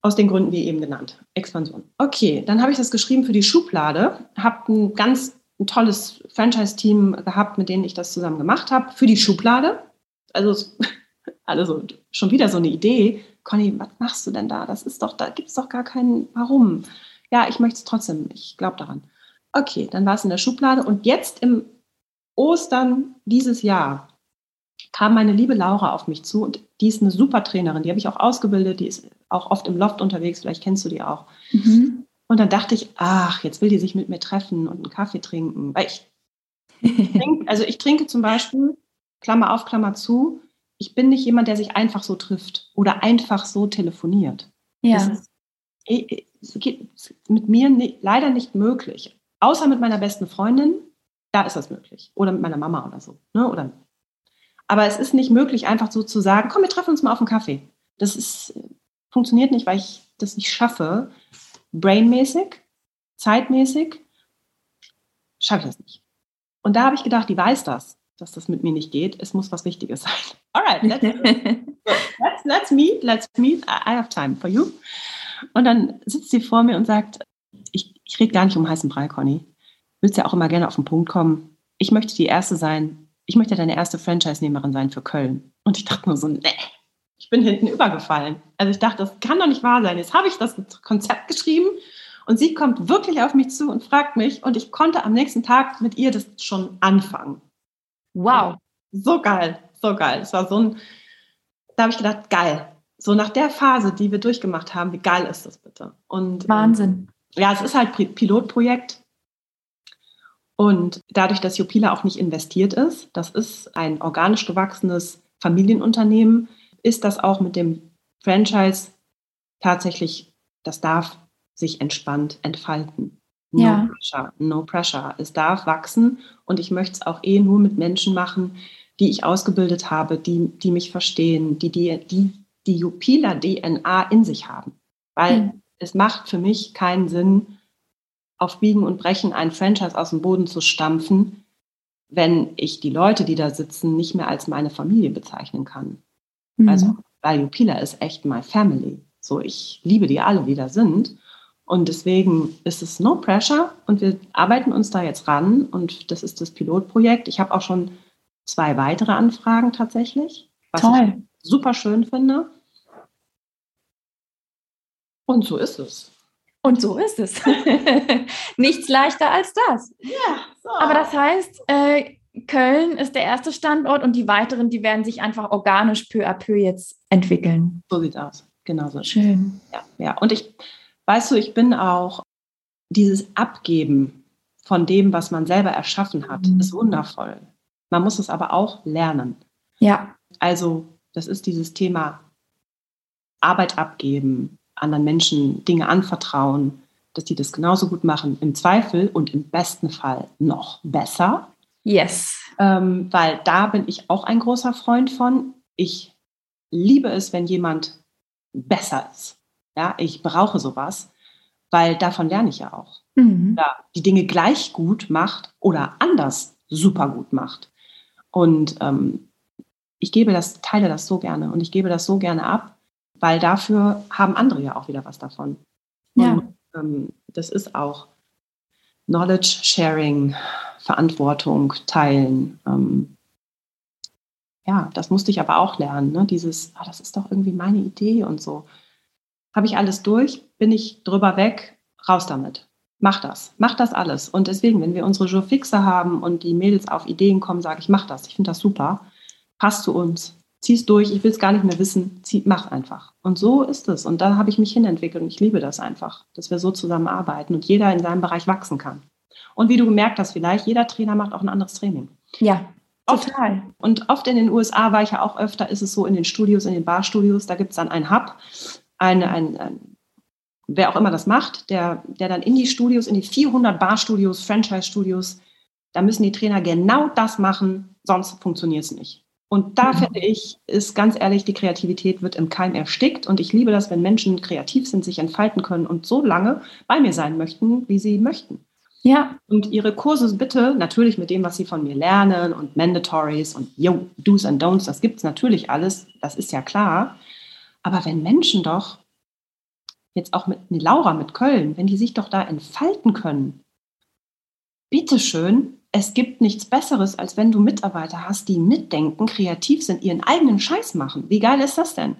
aus den Gründen wie eben genannt. Expansion. Okay, dann habe ich das geschrieben für die Schublade, habe ein ganz ein tolles Franchise-Team gehabt, mit denen ich das zusammen gemacht habe, für die Schublade. Also, also schon wieder so eine Idee. Conny, was machst du denn da? Das ist doch, da gibt es doch gar keinen Warum. Ja, ich möchte es trotzdem, ich glaube daran. Okay, dann war es in der Schublade und jetzt im Ostern dieses Jahr kam meine liebe Laura auf mich zu und die ist eine super Trainerin, die habe ich auch ausgebildet, die ist auch oft im Loft unterwegs, vielleicht kennst du die auch. Mhm. Und dann dachte ich, ach, jetzt will die sich mit mir treffen und einen Kaffee trinken. Weil ich trinke, also ich trinke zum Beispiel, Klammer auf, Klammer zu, ich bin nicht jemand, der sich einfach so trifft oder einfach so telefoniert. Ja. Das ist, eh, es geht mit mir nicht, leider nicht möglich. Außer mit meiner besten Freundin, da ist das möglich. Oder mit meiner Mama oder so. Ne? Oder aber es ist nicht möglich, einfach so zu sagen, komm, wir treffen uns mal auf einen Kaffee. Das ist, funktioniert nicht, weil ich das nicht schaffe. Brainmäßig, zeitmäßig schaffe ich das nicht. Und da habe ich gedacht, die weiß das, dass das mit mir nicht geht. Es muss was Wichtiges sein. Alright, let's, let's, let's meet, let's meet. I have time for you. Und dann sitzt sie vor mir und sagt, ich, ich rede gar nicht um heißen Brei, Conny. Willst ja auch immer gerne auf den Punkt kommen. Ich möchte die Erste sein, ich möchte deine erste Franchise-Nehmerin sein für Köln. Und ich dachte nur so, nee, ich bin hinten übergefallen. Also ich dachte, das kann doch nicht wahr sein. Jetzt habe ich das Konzept geschrieben und sie kommt wirklich auf mich zu und fragt mich und ich konnte am nächsten Tag mit ihr das schon anfangen. Wow. So geil, so geil. Es war so ein, da habe ich gedacht, geil. So nach der Phase, die wir durchgemacht haben, wie geil ist das bitte? Und ähm, Wahnsinn. ja, es ist halt Pilotprojekt. Und dadurch, dass Jupila auch nicht investiert ist, das ist ein organisch gewachsenes Familienunternehmen, ist das auch mit dem Franchise tatsächlich, das darf sich entspannt entfalten. No ja. pressure, no pressure. Es darf wachsen und ich möchte es auch eh nur mit Menschen machen, die ich ausgebildet habe, die, die mich verstehen, die die, die, die Jupila-DNA in sich haben. Weil mhm. es macht für mich keinen Sinn, auf Biegen und Brechen ein Franchise aus dem Boden zu stampfen, wenn ich die Leute, die da sitzen, nicht mehr als meine Familie bezeichnen kann. Mhm. Also Value Pillar ist echt my family. So, ich liebe die alle, die da sind. Und deswegen ist es no pressure und wir arbeiten uns da jetzt ran und das ist das Pilotprojekt. Ich habe auch schon zwei weitere Anfragen tatsächlich, was Toll. ich super schön finde. Und so ist es. Und so ist es. Nichts leichter als das. Ja, so. Aber das heißt, äh, Köln ist der erste Standort und die weiteren, die werden sich einfach organisch peu à peu jetzt entwickeln. So sieht aus. Genau so. Schön. Ja, ja. Und ich, weißt du, ich bin auch dieses Abgeben von dem, was man selber erschaffen hat, mhm. ist wundervoll. Man muss es aber auch lernen. Ja. Also, das ist dieses Thema Arbeit abgeben, anderen Menschen Dinge anvertrauen, dass die das genauso gut machen, im Zweifel und im besten Fall noch besser. Yes. Ähm, weil da bin ich auch ein großer Freund von. Ich liebe es, wenn jemand besser ist. Ja, ich brauche sowas, weil davon lerne ich ja auch. Mhm. Ja, die Dinge gleich gut macht oder anders super gut macht. Und ähm, ich gebe das, teile das so gerne und ich gebe das so gerne ab, weil dafür haben andere ja auch wieder was davon. Ja. Und, ähm, das ist auch Knowledge Sharing, Verantwortung teilen. Ähm, ja, das musste ich aber auch lernen. Ne? Dieses, ah, das ist doch irgendwie meine Idee und so. Habe ich alles durch, bin ich drüber weg, raus damit. Mach das, mach das alles. Und deswegen, wenn wir unsere Jour fixe haben und die Mädels auf Ideen kommen, sage ich, mach das. Ich finde das super. Passt zu uns zieh durch, ich will es gar nicht mehr wissen, zieh, mach einfach. Und so ist es. Und da habe ich mich hinentwickelt und ich liebe das einfach, dass wir so zusammenarbeiten und jeder in seinem Bereich wachsen kann. Und wie du gemerkt hast, vielleicht jeder Trainer macht auch ein anderes Training. Ja, total. Oft, und oft in den USA war ich ja auch öfter, ist es so in den Studios, in den Barstudios, da gibt es dann einen Hub, eine, ein, ein, wer auch immer das macht, der, der dann in die Studios, in die 400 Barstudios, Franchise-Studios, da müssen die Trainer genau das machen, sonst funktioniert es nicht. Und da mhm. finde ich, ist ganz ehrlich, die Kreativität wird im Keim erstickt. Und ich liebe das, wenn Menschen kreativ sind, sich entfalten können und so lange bei mir sein möchten, wie sie möchten. Ja. Und ihre Kurse bitte, natürlich mit dem, was sie von mir lernen und Mandatories und yo, Do's and Don'ts, das gibt es natürlich alles, das ist ja klar. Aber wenn Menschen doch, jetzt auch mit Laura, mit Köln, wenn die sich doch da entfalten können, bitteschön, es gibt nichts Besseres, als wenn du Mitarbeiter hast, die mitdenken, kreativ sind, ihren eigenen Scheiß machen. Wie geil ist das denn?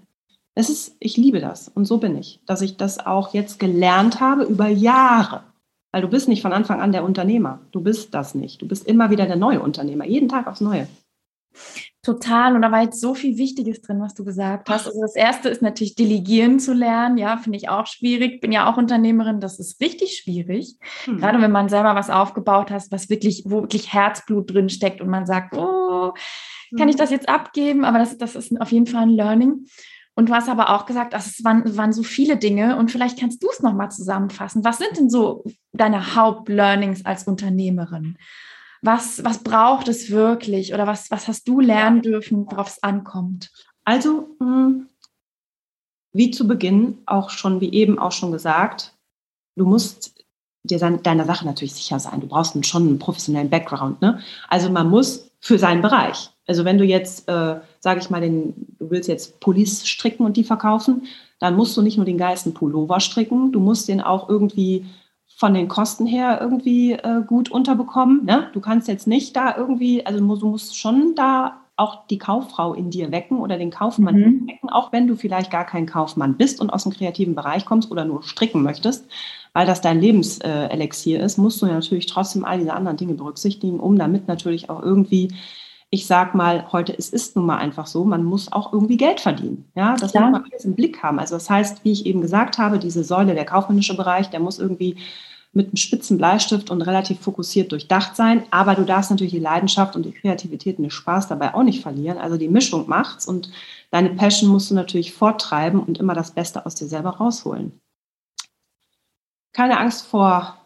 Das ist, ich liebe das. Und so bin ich, dass ich das auch jetzt gelernt habe über Jahre. Weil du bist nicht von Anfang an der Unternehmer. Du bist das nicht. Du bist immer wieder der neue Unternehmer. Jeden Tag aufs Neue. Total. Und da war jetzt so viel Wichtiges drin, was du gesagt hast. Also das erste ist natürlich delegieren zu lernen. Ja, finde ich auch schwierig. Bin ja auch Unternehmerin. Das ist richtig schwierig. Hm. Gerade wenn man selber was aufgebaut hat, was wirklich, wo wirklich Herzblut drin steckt und man sagt, oh, kann ich hm. das jetzt abgeben? Aber das, das ist auf jeden Fall ein Learning. Und du hast aber auch gesagt, es waren, waren so viele Dinge und vielleicht kannst du es nochmal zusammenfassen. Was sind denn so deine Hauptlearnings als Unternehmerin? Was, was braucht es wirklich oder was, was hast du lernen dürfen, worauf es ankommt? Also, hm, wie zu Beginn auch schon, wie eben auch schon gesagt, du musst dir deiner Sache natürlich sicher sein. Du brauchst schon einen professionellen Background. Ne? Also man muss für seinen Bereich. Also wenn du jetzt, äh, sage ich mal, den, du willst jetzt Police stricken und die verkaufen, dann musst du nicht nur den geilsten Pullover stricken, du musst den auch irgendwie von den Kosten her irgendwie äh, gut unterbekommen. Ne? Du kannst jetzt nicht da irgendwie, also du musst schon da auch die Kauffrau in dir wecken oder den Kaufmann mhm. wecken, auch wenn du vielleicht gar kein Kaufmann bist und aus dem kreativen Bereich kommst oder nur stricken möchtest, weil das dein Lebenselixier ist, musst du ja natürlich trotzdem all diese anderen Dinge berücksichtigen, um damit natürlich auch irgendwie ich sag mal, heute es ist nun mal einfach so, man muss auch irgendwie Geld verdienen. Ja, das ja. muss man alles im Blick haben. Also das heißt, wie ich eben gesagt habe, diese Säule, der kaufmännische Bereich, der muss irgendwie mit einem spitzen Bleistift und relativ fokussiert durchdacht sein. Aber du darfst natürlich die Leidenschaft und die Kreativität und den Spaß dabei auch nicht verlieren. Also die Mischung macht's und deine Passion musst du natürlich forttreiben und immer das Beste aus dir selber rausholen. Keine Angst vor,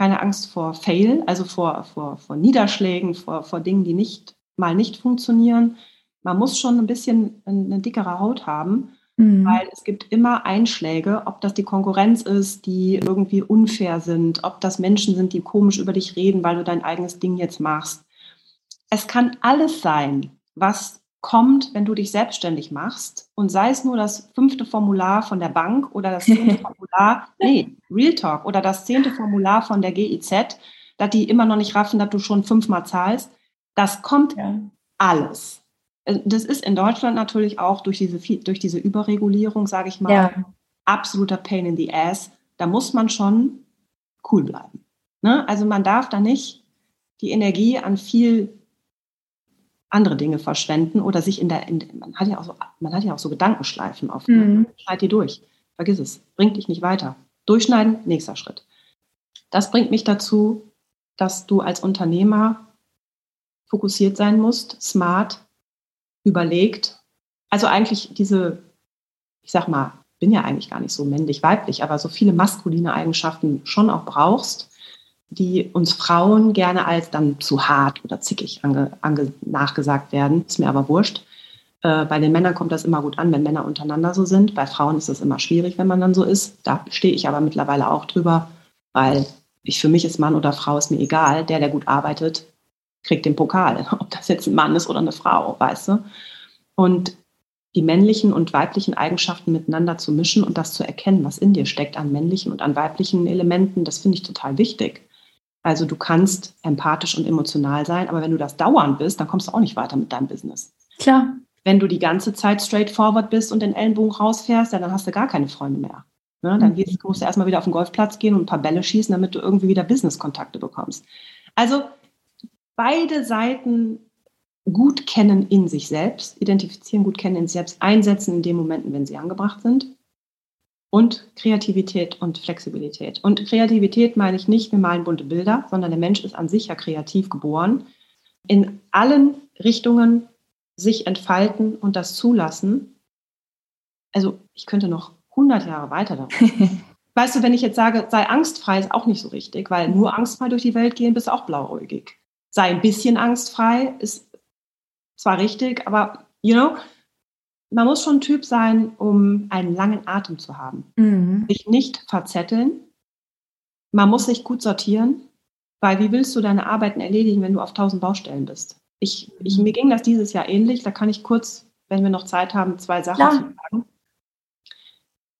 keine Angst vor Fail, also vor, vor, vor Niederschlägen, vor, vor Dingen, die nicht mal nicht funktionieren. Man muss schon ein bisschen eine dickere Haut haben Mhm. Weil es gibt immer Einschläge, ob das die Konkurrenz ist, die irgendwie unfair sind, ob das Menschen sind, die komisch über dich reden, weil du dein eigenes Ding jetzt machst. Es kann alles sein, was kommt, wenn du dich selbstständig machst. Und sei es nur das fünfte Formular von der Bank oder das zehnte Formular, nee, Real Talk oder das zehnte Formular von der GIZ, dass die immer noch nicht raffen, dass du schon fünfmal zahlst. Das kommt ja. alles. Äh, das ist in Deutschland natürlich auch durch diese, durch diese Überregulierung, sage ich mal, ja. absoluter Pain in the Ass. Da muss man schon cool bleiben. Ne? Also man darf da nicht die Energie an viel andere Dinge verschwenden oder sich in der, in, man, hat ja auch so, man hat ja auch so Gedankenschleifen oft. Mhm. Schneid die durch. Vergiss es. Bringt dich nicht weiter. Durchschneiden, nächster Schritt. Das bringt mich dazu, dass du als Unternehmer fokussiert sein musst, smart, überlegt, also eigentlich diese, ich sag mal, bin ja eigentlich gar nicht so männlich-weiblich, aber so viele maskuline Eigenschaften schon auch brauchst, die uns Frauen gerne als dann zu hart oder zickig ange, ange, nachgesagt werden. Ist mir aber wurscht. Äh, bei den Männern kommt das immer gut an, wenn Männer untereinander so sind. Bei Frauen ist es immer schwierig, wenn man dann so ist. Da stehe ich aber mittlerweile auch drüber, weil ich für mich ist Mann oder Frau ist mir egal. Der, der gut arbeitet, kriegt den Pokal, ob das jetzt ein Mann ist oder eine Frau, weißt du? Und die männlichen und weiblichen Eigenschaften miteinander zu mischen und das zu erkennen, was in dir steckt an männlichen und an weiblichen Elementen, das finde ich total wichtig. Also du kannst empathisch und emotional sein, aber wenn du das dauernd bist, dann kommst du auch nicht weiter mit deinem Business. Klar. Wenn du die ganze Zeit straightforward bist und den Ellenbogen rausfährst, dann hast du gar keine Freunde mehr. Ne? Dann mhm. musst du erstmal wieder auf den Golfplatz gehen und ein paar Bälle schießen, damit du irgendwie wieder Business-Kontakte bekommst. Also beide Seiten gut kennen in sich selbst, identifizieren, gut kennen in sich selbst, einsetzen in den Momenten, wenn sie angebracht sind. Und Kreativität und Flexibilität. Und Kreativität meine ich nicht, wir malen bunte Bilder, sondern der Mensch ist an sich ja kreativ geboren. In allen Richtungen sich entfalten und das zulassen. Also ich könnte noch 100 Jahre weiter darüber. weißt du, wenn ich jetzt sage, sei angstfrei, ist auch nicht so richtig, weil nur angstfrei durch die Welt gehen, bist du auch blauäugig sei ein bisschen angstfrei, ist zwar richtig, aber, you know, man muss schon ein Typ sein, um einen langen Atem zu haben. Mhm. Sich nicht verzetteln. Man muss sich gut sortieren, weil wie willst du deine Arbeiten erledigen, wenn du auf tausend Baustellen bist? Ich, ich, mhm. mir ging das dieses Jahr ähnlich. Da kann ich kurz, wenn wir noch Zeit haben, zwei Sachen Klar. zu sagen.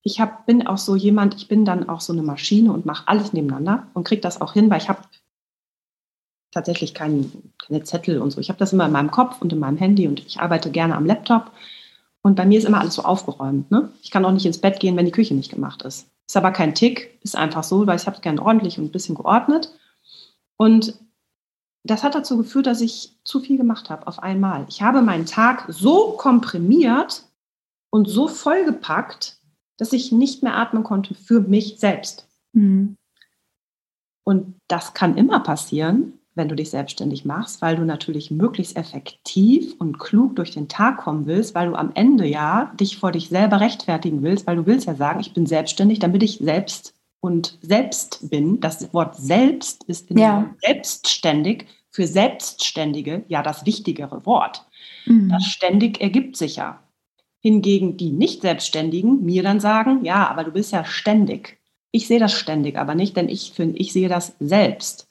Ich hab, bin auch so jemand, ich bin dann auch so eine Maschine und mache alles nebeneinander und kriege das auch hin, weil ich habe tatsächlich kein, keine Zettel und so. Ich habe das immer in meinem Kopf und in meinem Handy und ich arbeite gerne am Laptop. Und bei mir ist immer alles so aufgeräumt. Ne? Ich kann auch nicht ins Bett gehen, wenn die Küche nicht gemacht ist. Ist aber kein Tick, ist einfach so, weil ich habe es gerne ordentlich und ein bisschen geordnet. Und das hat dazu geführt, dass ich zu viel gemacht habe auf einmal. Ich habe meinen Tag so komprimiert und so vollgepackt, dass ich nicht mehr atmen konnte für mich selbst. Mhm. Und das kann immer passieren, wenn du dich selbstständig machst, weil du natürlich möglichst effektiv und klug durch den Tag kommen willst, weil du am Ende ja dich vor dich selber rechtfertigen willst, weil du willst ja sagen, ich bin selbstständig, damit ich selbst und selbst bin. Das Wort selbst ist in ja. selbstständig für Selbstständige ja das wichtigere Wort. Mhm. Das ständig ergibt sich ja. Hingegen die Nicht-Selbstständigen mir dann sagen, ja, aber du bist ja ständig. Ich sehe das ständig aber nicht, denn ich finde, ich sehe das selbst.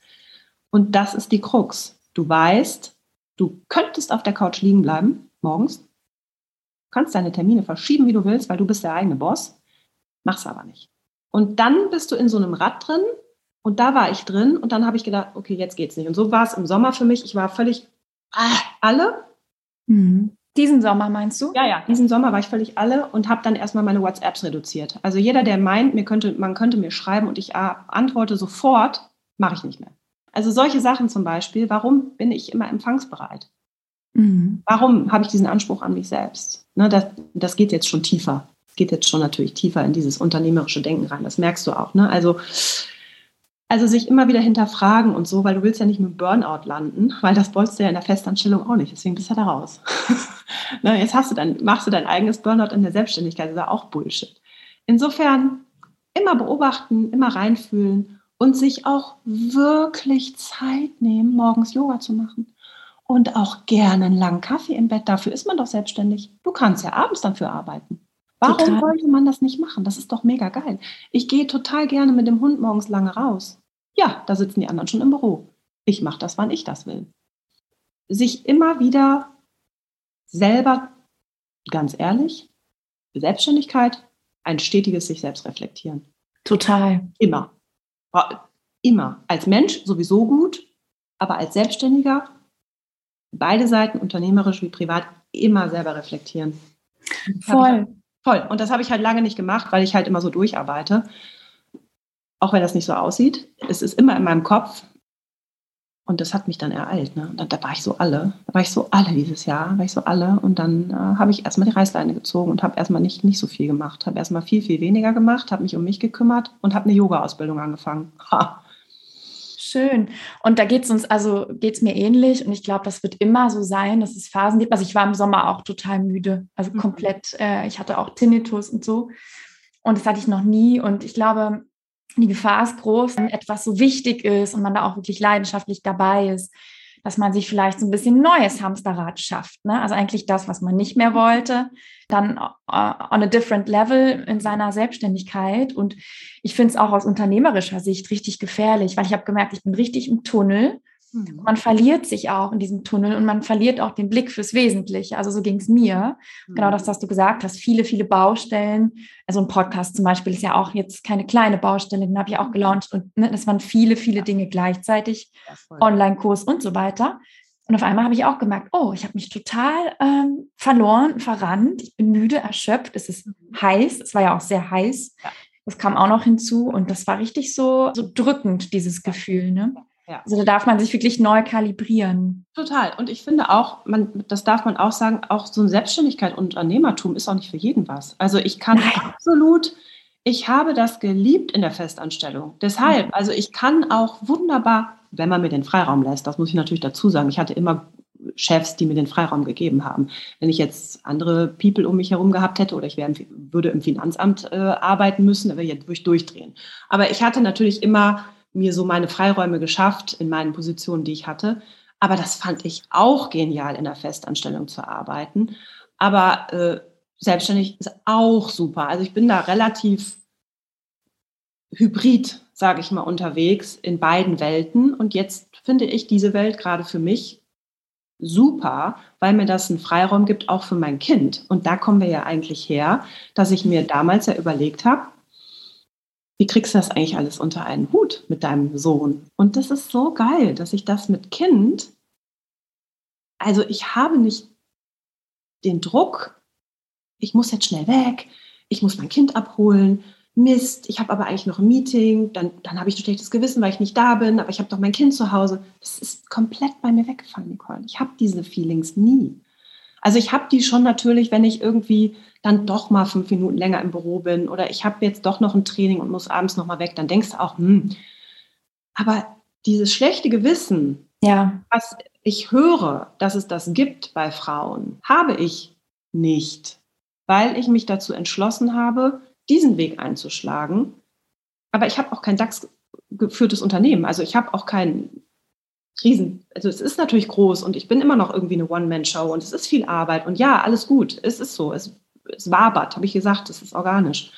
Und das ist die Krux. Du weißt, du könntest auf der Couch liegen bleiben morgens, kannst deine Termine verschieben, wie du willst, weil du bist der eigene Boss, mach's aber nicht. Und dann bist du in so einem Rad drin und da war ich drin und dann habe ich gedacht, okay, jetzt geht's nicht. Und so war es im Sommer für mich. Ich war völlig ah, alle. Mhm. Diesen Sommer meinst du? Ja, ja, diesen Sommer war ich völlig alle und habe dann erstmal meine WhatsApps reduziert. Also jeder, der meint, mir könnte, man könnte mir schreiben und ich antworte sofort, mache ich nicht mehr. Also solche Sachen zum Beispiel, warum bin ich immer empfangsbereit? Mhm. Warum habe ich diesen Anspruch an mich selbst? Ne, das, das geht jetzt schon tiefer. Das geht jetzt schon natürlich tiefer in dieses unternehmerische Denken rein. Das merkst du auch. Ne? Also, also sich immer wieder hinterfragen und so, weil du willst ja nicht mit Burnout landen, weil das wolltest du ja in der Festanstellung auch nicht. Deswegen bist du ja da raus. ne, jetzt hast du dann, machst du dein eigenes Burnout in der Selbstständigkeit. Das ist ja auch Bullshit. Insofern immer beobachten, immer reinfühlen und sich auch wirklich Zeit nehmen, morgens Yoga zu machen. Und auch gerne einen langen Kaffee im Bett. Dafür ist man doch selbstständig. Du kannst ja abends dafür arbeiten. Warum total. sollte man das nicht machen? Das ist doch mega geil. Ich gehe total gerne mit dem Hund morgens lange raus. Ja, da sitzen die anderen schon im Büro. Ich mache das, wann ich das will. Sich immer wieder selber, ganz ehrlich, Selbstständigkeit, ein stetiges sich selbst reflektieren. Total. Immer. Immer. Als Mensch sowieso gut, aber als Selbstständiger, beide Seiten, unternehmerisch wie privat, immer selber reflektieren. Voll. Voll. Und das habe ich halt lange nicht gemacht, weil ich halt immer so durcharbeite. Auch wenn das nicht so aussieht. Es ist immer in meinem Kopf. Und das hat mich dann ereilt. Ne? Da, da, war ich so alle. Da war ich so alle dieses Jahr. War ich so alle. Und dann äh, habe ich erstmal die Reißleine gezogen und habe erstmal nicht, nicht so viel gemacht. Habe erstmal viel, viel weniger gemacht, habe mich um mich gekümmert und habe eine Yoga-Ausbildung angefangen. Ha. Schön. Und da geht es uns, also geht es mir ähnlich und ich glaube, das wird immer so sein, dass es Phasen gibt. Also ich war im Sommer auch total müde, also mhm. komplett, äh, ich hatte auch Tinnitus und so. Und das hatte ich noch nie. Und ich glaube, die Gefahr ist groß, wenn etwas so wichtig ist und man da auch wirklich leidenschaftlich dabei ist, dass man sich vielleicht so ein bisschen neues Hamsterrad schafft. Ne? Also eigentlich das, was man nicht mehr wollte, dann uh, on a different level in seiner Selbstständigkeit. Und ich finde es auch aus unternehmerischer Sicht richtig gefährlich, weil ich habe gemerkt, ich bin richtig im Tunnel Mhm. Man verliert sich auch in diesem Tunnel und man verliert auch den Blick fürs Wesentliche. Also so ging es mir. Mhm. Genau das, was du gesagt hast. Viele, viele Baustellen. Also ein Podcast zum Beispiel ist ja auch jetzt keine kleine Baustelle, den habe ich auch mhm. gelauncht. Und ne, das waren viele, viele Dinge gleichzeitig. Online-Kurs und so weiter. Und auf einmal habe ich auch gemerkt, oh, ich habe mich total ähm, verloren, verrannt. Ich bin müde, erschöpft. Es ist mhm. heiß. Es war ja auch sehr heiß. Ja. Das kam auch noch hinzu. Und das war richtig so, so drückend, dieses Gefühl. Ne? Ja. Also da darf man sich wirklich neu kalibrieren. Total. Und ich finde auch, man, das darf man auch sagen, auch so eine Selbstständigkeit und Unternehmertum ist auch nicht für jeden was. Also ich kann Nein. absolut, ich habe das geliebt in der Festanstellung. Deshalb, mhm. also ich kann auch wunderbar, wenn man mir den Freiraum lässt, das muss ich natürlich dazu sagen, ich hatte immer Chefs, die mir den Freiraum gegeben haben. Wenn ich jetzt andere People um mich herum gehabt hätte oder ich wäre, würde im Finanzamt äh, arbeiten müssen, dann würde ich jetzt durchdrehen. Aber ich hatte natürlich immer mir so meine Freiräume geschafft in meinen Positionen, die ich hatte. Aber das fand ich auch genial, in der Festanstellung zu arbeiten. Aber äh, selbstständig ist auch super. Also ich bin da relativ hybrid, sage ich mal, unterwegs in beiden Welten. Und jetzt finde ich diese Welt gerade für mich super, weil mir das einen Freiraum gibt, auch für mein Kind. Und da kommen wir ja eigentlich her, dass ich mir damals ja überlegt habe, wie kriegst du das eigentlich alles unter einen Hut mit deinem Sohn? Und das ist so geil, dass ich das mit Kind, also ich habe nicht den Druck, ich muss jetzt schnell weg, ich muss mein Kind abholen, Mist, ich habe aber eigentlich noch ein Meeting, dann, dann habe ich ein schlechtes Gewissen, weil ich nicht da bin, aber ich habe doch mein Kind zu Hause. Das ist komplett bei mir weggefallen, Nicole. Ich habe diese Feelings nie. Also ich habe die schon natürlich, wenn ich irgendwie dann doch mal fünf Minuten länger im Büro bin oder ich habe jetzt doch noch ein Training und muss abends noch mal weg, dann denkst du auch, hm. Aber dieses schlechte Gewissen, ja. was ich höre, dass es das gibt bei Frauen, habe ich nicht, weil ich mich dazu entschlossen habe, diesen Weg einzuschlagen. Aber ich habe auch kein DAX geführtes Unternehmen. Also ich habe auch kein Riesen, also es ist natürlich groß und ich bin immer noch irgendwie eine One-Man-Show und es ist viel Arbeit und ja, alles gut, es ist so, es, es wabert, habe ich gesagt, es ist organisch.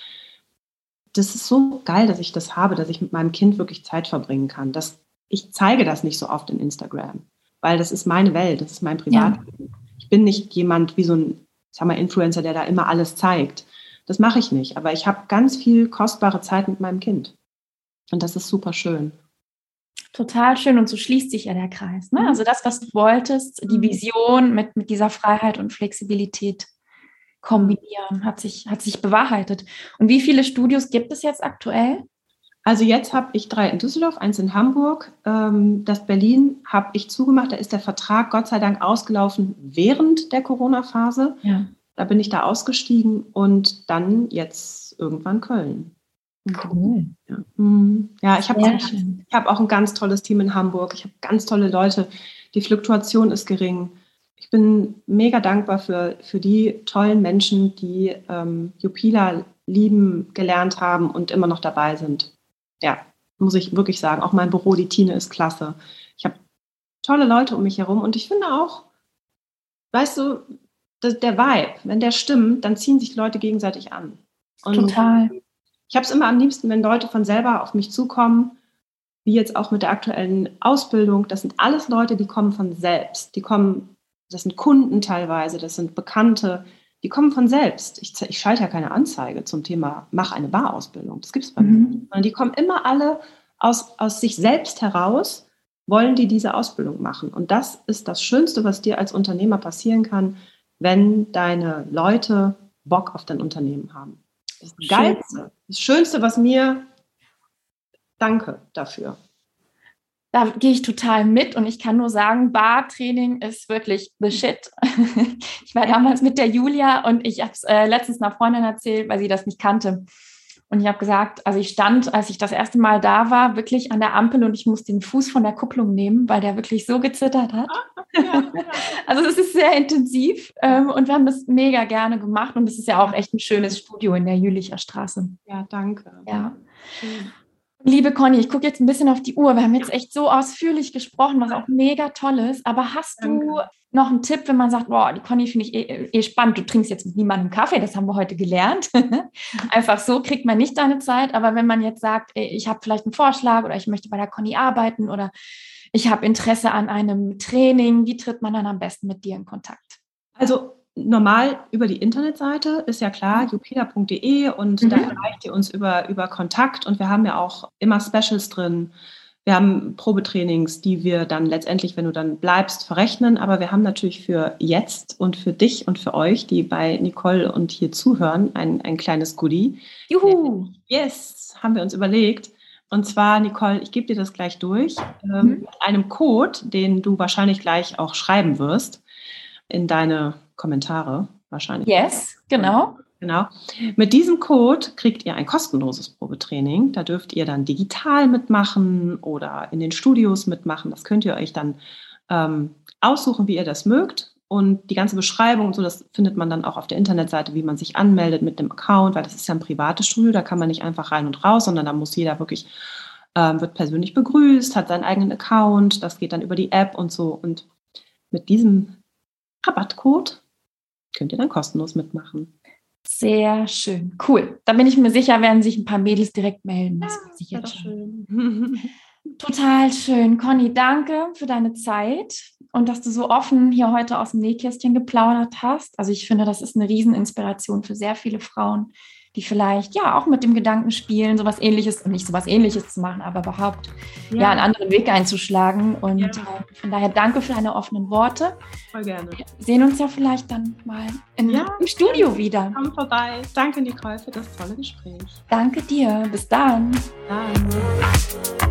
Das ist so geil, dass ich das habe, dass ich mit meinem Kind wirklich Zeit verbringen kann. Das, ich zeige das nicht so oft in Instagram, weil das ist meine Welt, das ist mein Privatleben. Ja. Ich bin nicht jemand wie so ein, sag mal, Influencer, der da immer alles zeigt. Das mache ich nicht, aber ich habe ganz viel kostbare Zeit mit meinem Kind. Und das ist super schön. Total schön und so schließt sich ja der Kreis. Ne? Mhm. Also das, was du wolltest, die mhm. Vision mit, mit dieser Freiheit und Flexibilität kombinieren, hat sich, hat sich bewahrheitet. Und wie viele Studios gibt es jetzt aktuell? Also jetzt habe ich drei in Düsseldorf, eins in Hamburg. Ähm, das Berlin habe ich zugemacht. Da ist der Vertrag Gott sei Dank ausgelaufen während der Corona-Phase. Ja. Da bin ich da ausgestiegen und dann jetzt irgendwann Köln. Cool. Ja, mhm. ja ich habe auch, hab auch ein ganz tolles Team in Hamburg. Ich habe ganz tolle Leute. Die Fluktuation ist gering. Ich bin mega dankbar für, für die tollen Menschen, die ähm, Jupila lieben gelernt haben und immer noch dabei sind. Ja, muss ich wirklich sagen. Auch mein Büro, die Tine, ist klasse. Ich habe tolle Leute um mich herum und ich finde auch, weißt du, der Vibe, wenn der stimmt, dann ziehen sich Leute gegenseitig an. Und Total. Ich habe es immer am liebsten, wenn Leute von selber auf mich zukommen, wie jetzt auch mit der aktuellen Ausbildung. Das sind alles Leute, die kommen von selbst. Die kommen, das sind Kunden teilweise, das sind Bekannte, die kommen von selbst. Ich, ich schalte ja keine Anzeige zum Thema, mach eine Barausbildung. Das gibt es bei mhm. mir. Sondern die kommen immer alle aus, aus sich selbst heraus, wollen die diese Ausbildung machen. Und das ist das Schönste, was dir als Unternehmer passieren kann, wenn deine Leute Bock auf dein Unternehmen haben. Das Geilste, das Schönste, was mir, danke dafür. Da gehe ich total mit und ich kann nur sagen, Bartraining ist wirklich the shit. Ich war damals mit der Julia und ich habe es äh, letztens einer Freundin erzählt, weil sie das nicht kannte. Und ich habe gesagt, also ich stand, als ich das erste Mal da war, wirklich an der Ampel und ich musste den Fuß von der Kupplung nehmen, weil der wirklich so gezittert hat. also es ist sehr intensiv ähm, und wir haben das mega gerne gemacht und es ist ja auch echt ein schönes Studio in der Jülicher Straße. Ja, danke. Ja. Schön. Liebe Conny, ich gucke jetzt ein bisschen auf die Uhr. Wir haben jetzt echt so ausführlich gesprochen, was auch mega toll ist. Aber hast Danke. du noch einen Tipp, wenn man sagt, boah, die Conny finde ich eh, eh, spannend, du trinkst jetzt mit niemandem Kaffee, das haben wir heute gelernt. Einfach so kriegt man nicht deine Zeit. Aber wenn man jetzt sagt, ey, ich habe vielleicht einen Vorschlag oder ich möchte bei der Conny arbeiten oder ich habe Interesse an einem Training, wie tritt man dann am besten mit dir in Kontakt? Also normal über die Internetseite, ist ja klar, jupila.de und mhm. da erreicht ihr uns über, über Kontakt und wir haben ja auch immer Specials drin. Wir haben Probetrainings, die wir dann letztendlich, wenn du dann bleibst, verrechnen. Aber wir haben natürlich für jetzt und für dich und für euch, die bei Nicole und hier zuhören, ein, ein kleines Goodie. Juhu! Yes, haben wir uns überlegt. Und zwar, Nicole, ich gebe dir das gleich durch, ähm, mhm. mit einem Code, den du wahrscheinlich gleich auch schreiben wirst in deine Kommentare wahrscheinlich. Yes, genau. Genau. Mit diesem Code kriegt ihr ein kostenloses Probetraining. Da dürft ihr dann digital mitmachen oder in den Studios mitmachen. Das könnt ihr euch dann ähm, aussuchen, wie ihr das mögt. Und die ganze Beschreibung und so, das findet man dann auch auf der Internetseite, wie man sich anmeldet mit dem Account, weil das ist ja ein privates Studio, da kann man nicht einfach rein und raus, sondern da muss jeder wirklich, ähm, wird persönlich begrüßt, hat seinen eigenen Account, das geht dann über die App und so. Und mit diesem Rabattcode könnt ihr dann kostenlos mitmachen. Sehr schön. Cool. Da bin ich mir sicher, werden sich ein paar Mädels direkt melden. Das ja, ich jetzt schön. Total schön. Conny, danke für deine Zeit und dass du so offen hier heute aus dem Nähkästchen geplaudert hast. Also ich finde, das ist eine Rieseninspiration für sehr viele Frauen, die vielleicht ja auch mit dem Gedanken spielen, sowas ähnliches, nicht sowas ähnliches zu machen, aber überhaupt ja, ja einen anderen Weg einzuschlagen. Und ja. äh, von daher danke für deine offenen Worte. Voll gerne. Wir sehen uns ja vielleicht dann mal in, ja, im Studio wieder. Komm vorbei. Danke, Nicole, für das tolle Gespräch. Danke dir. Bis dann. Dann.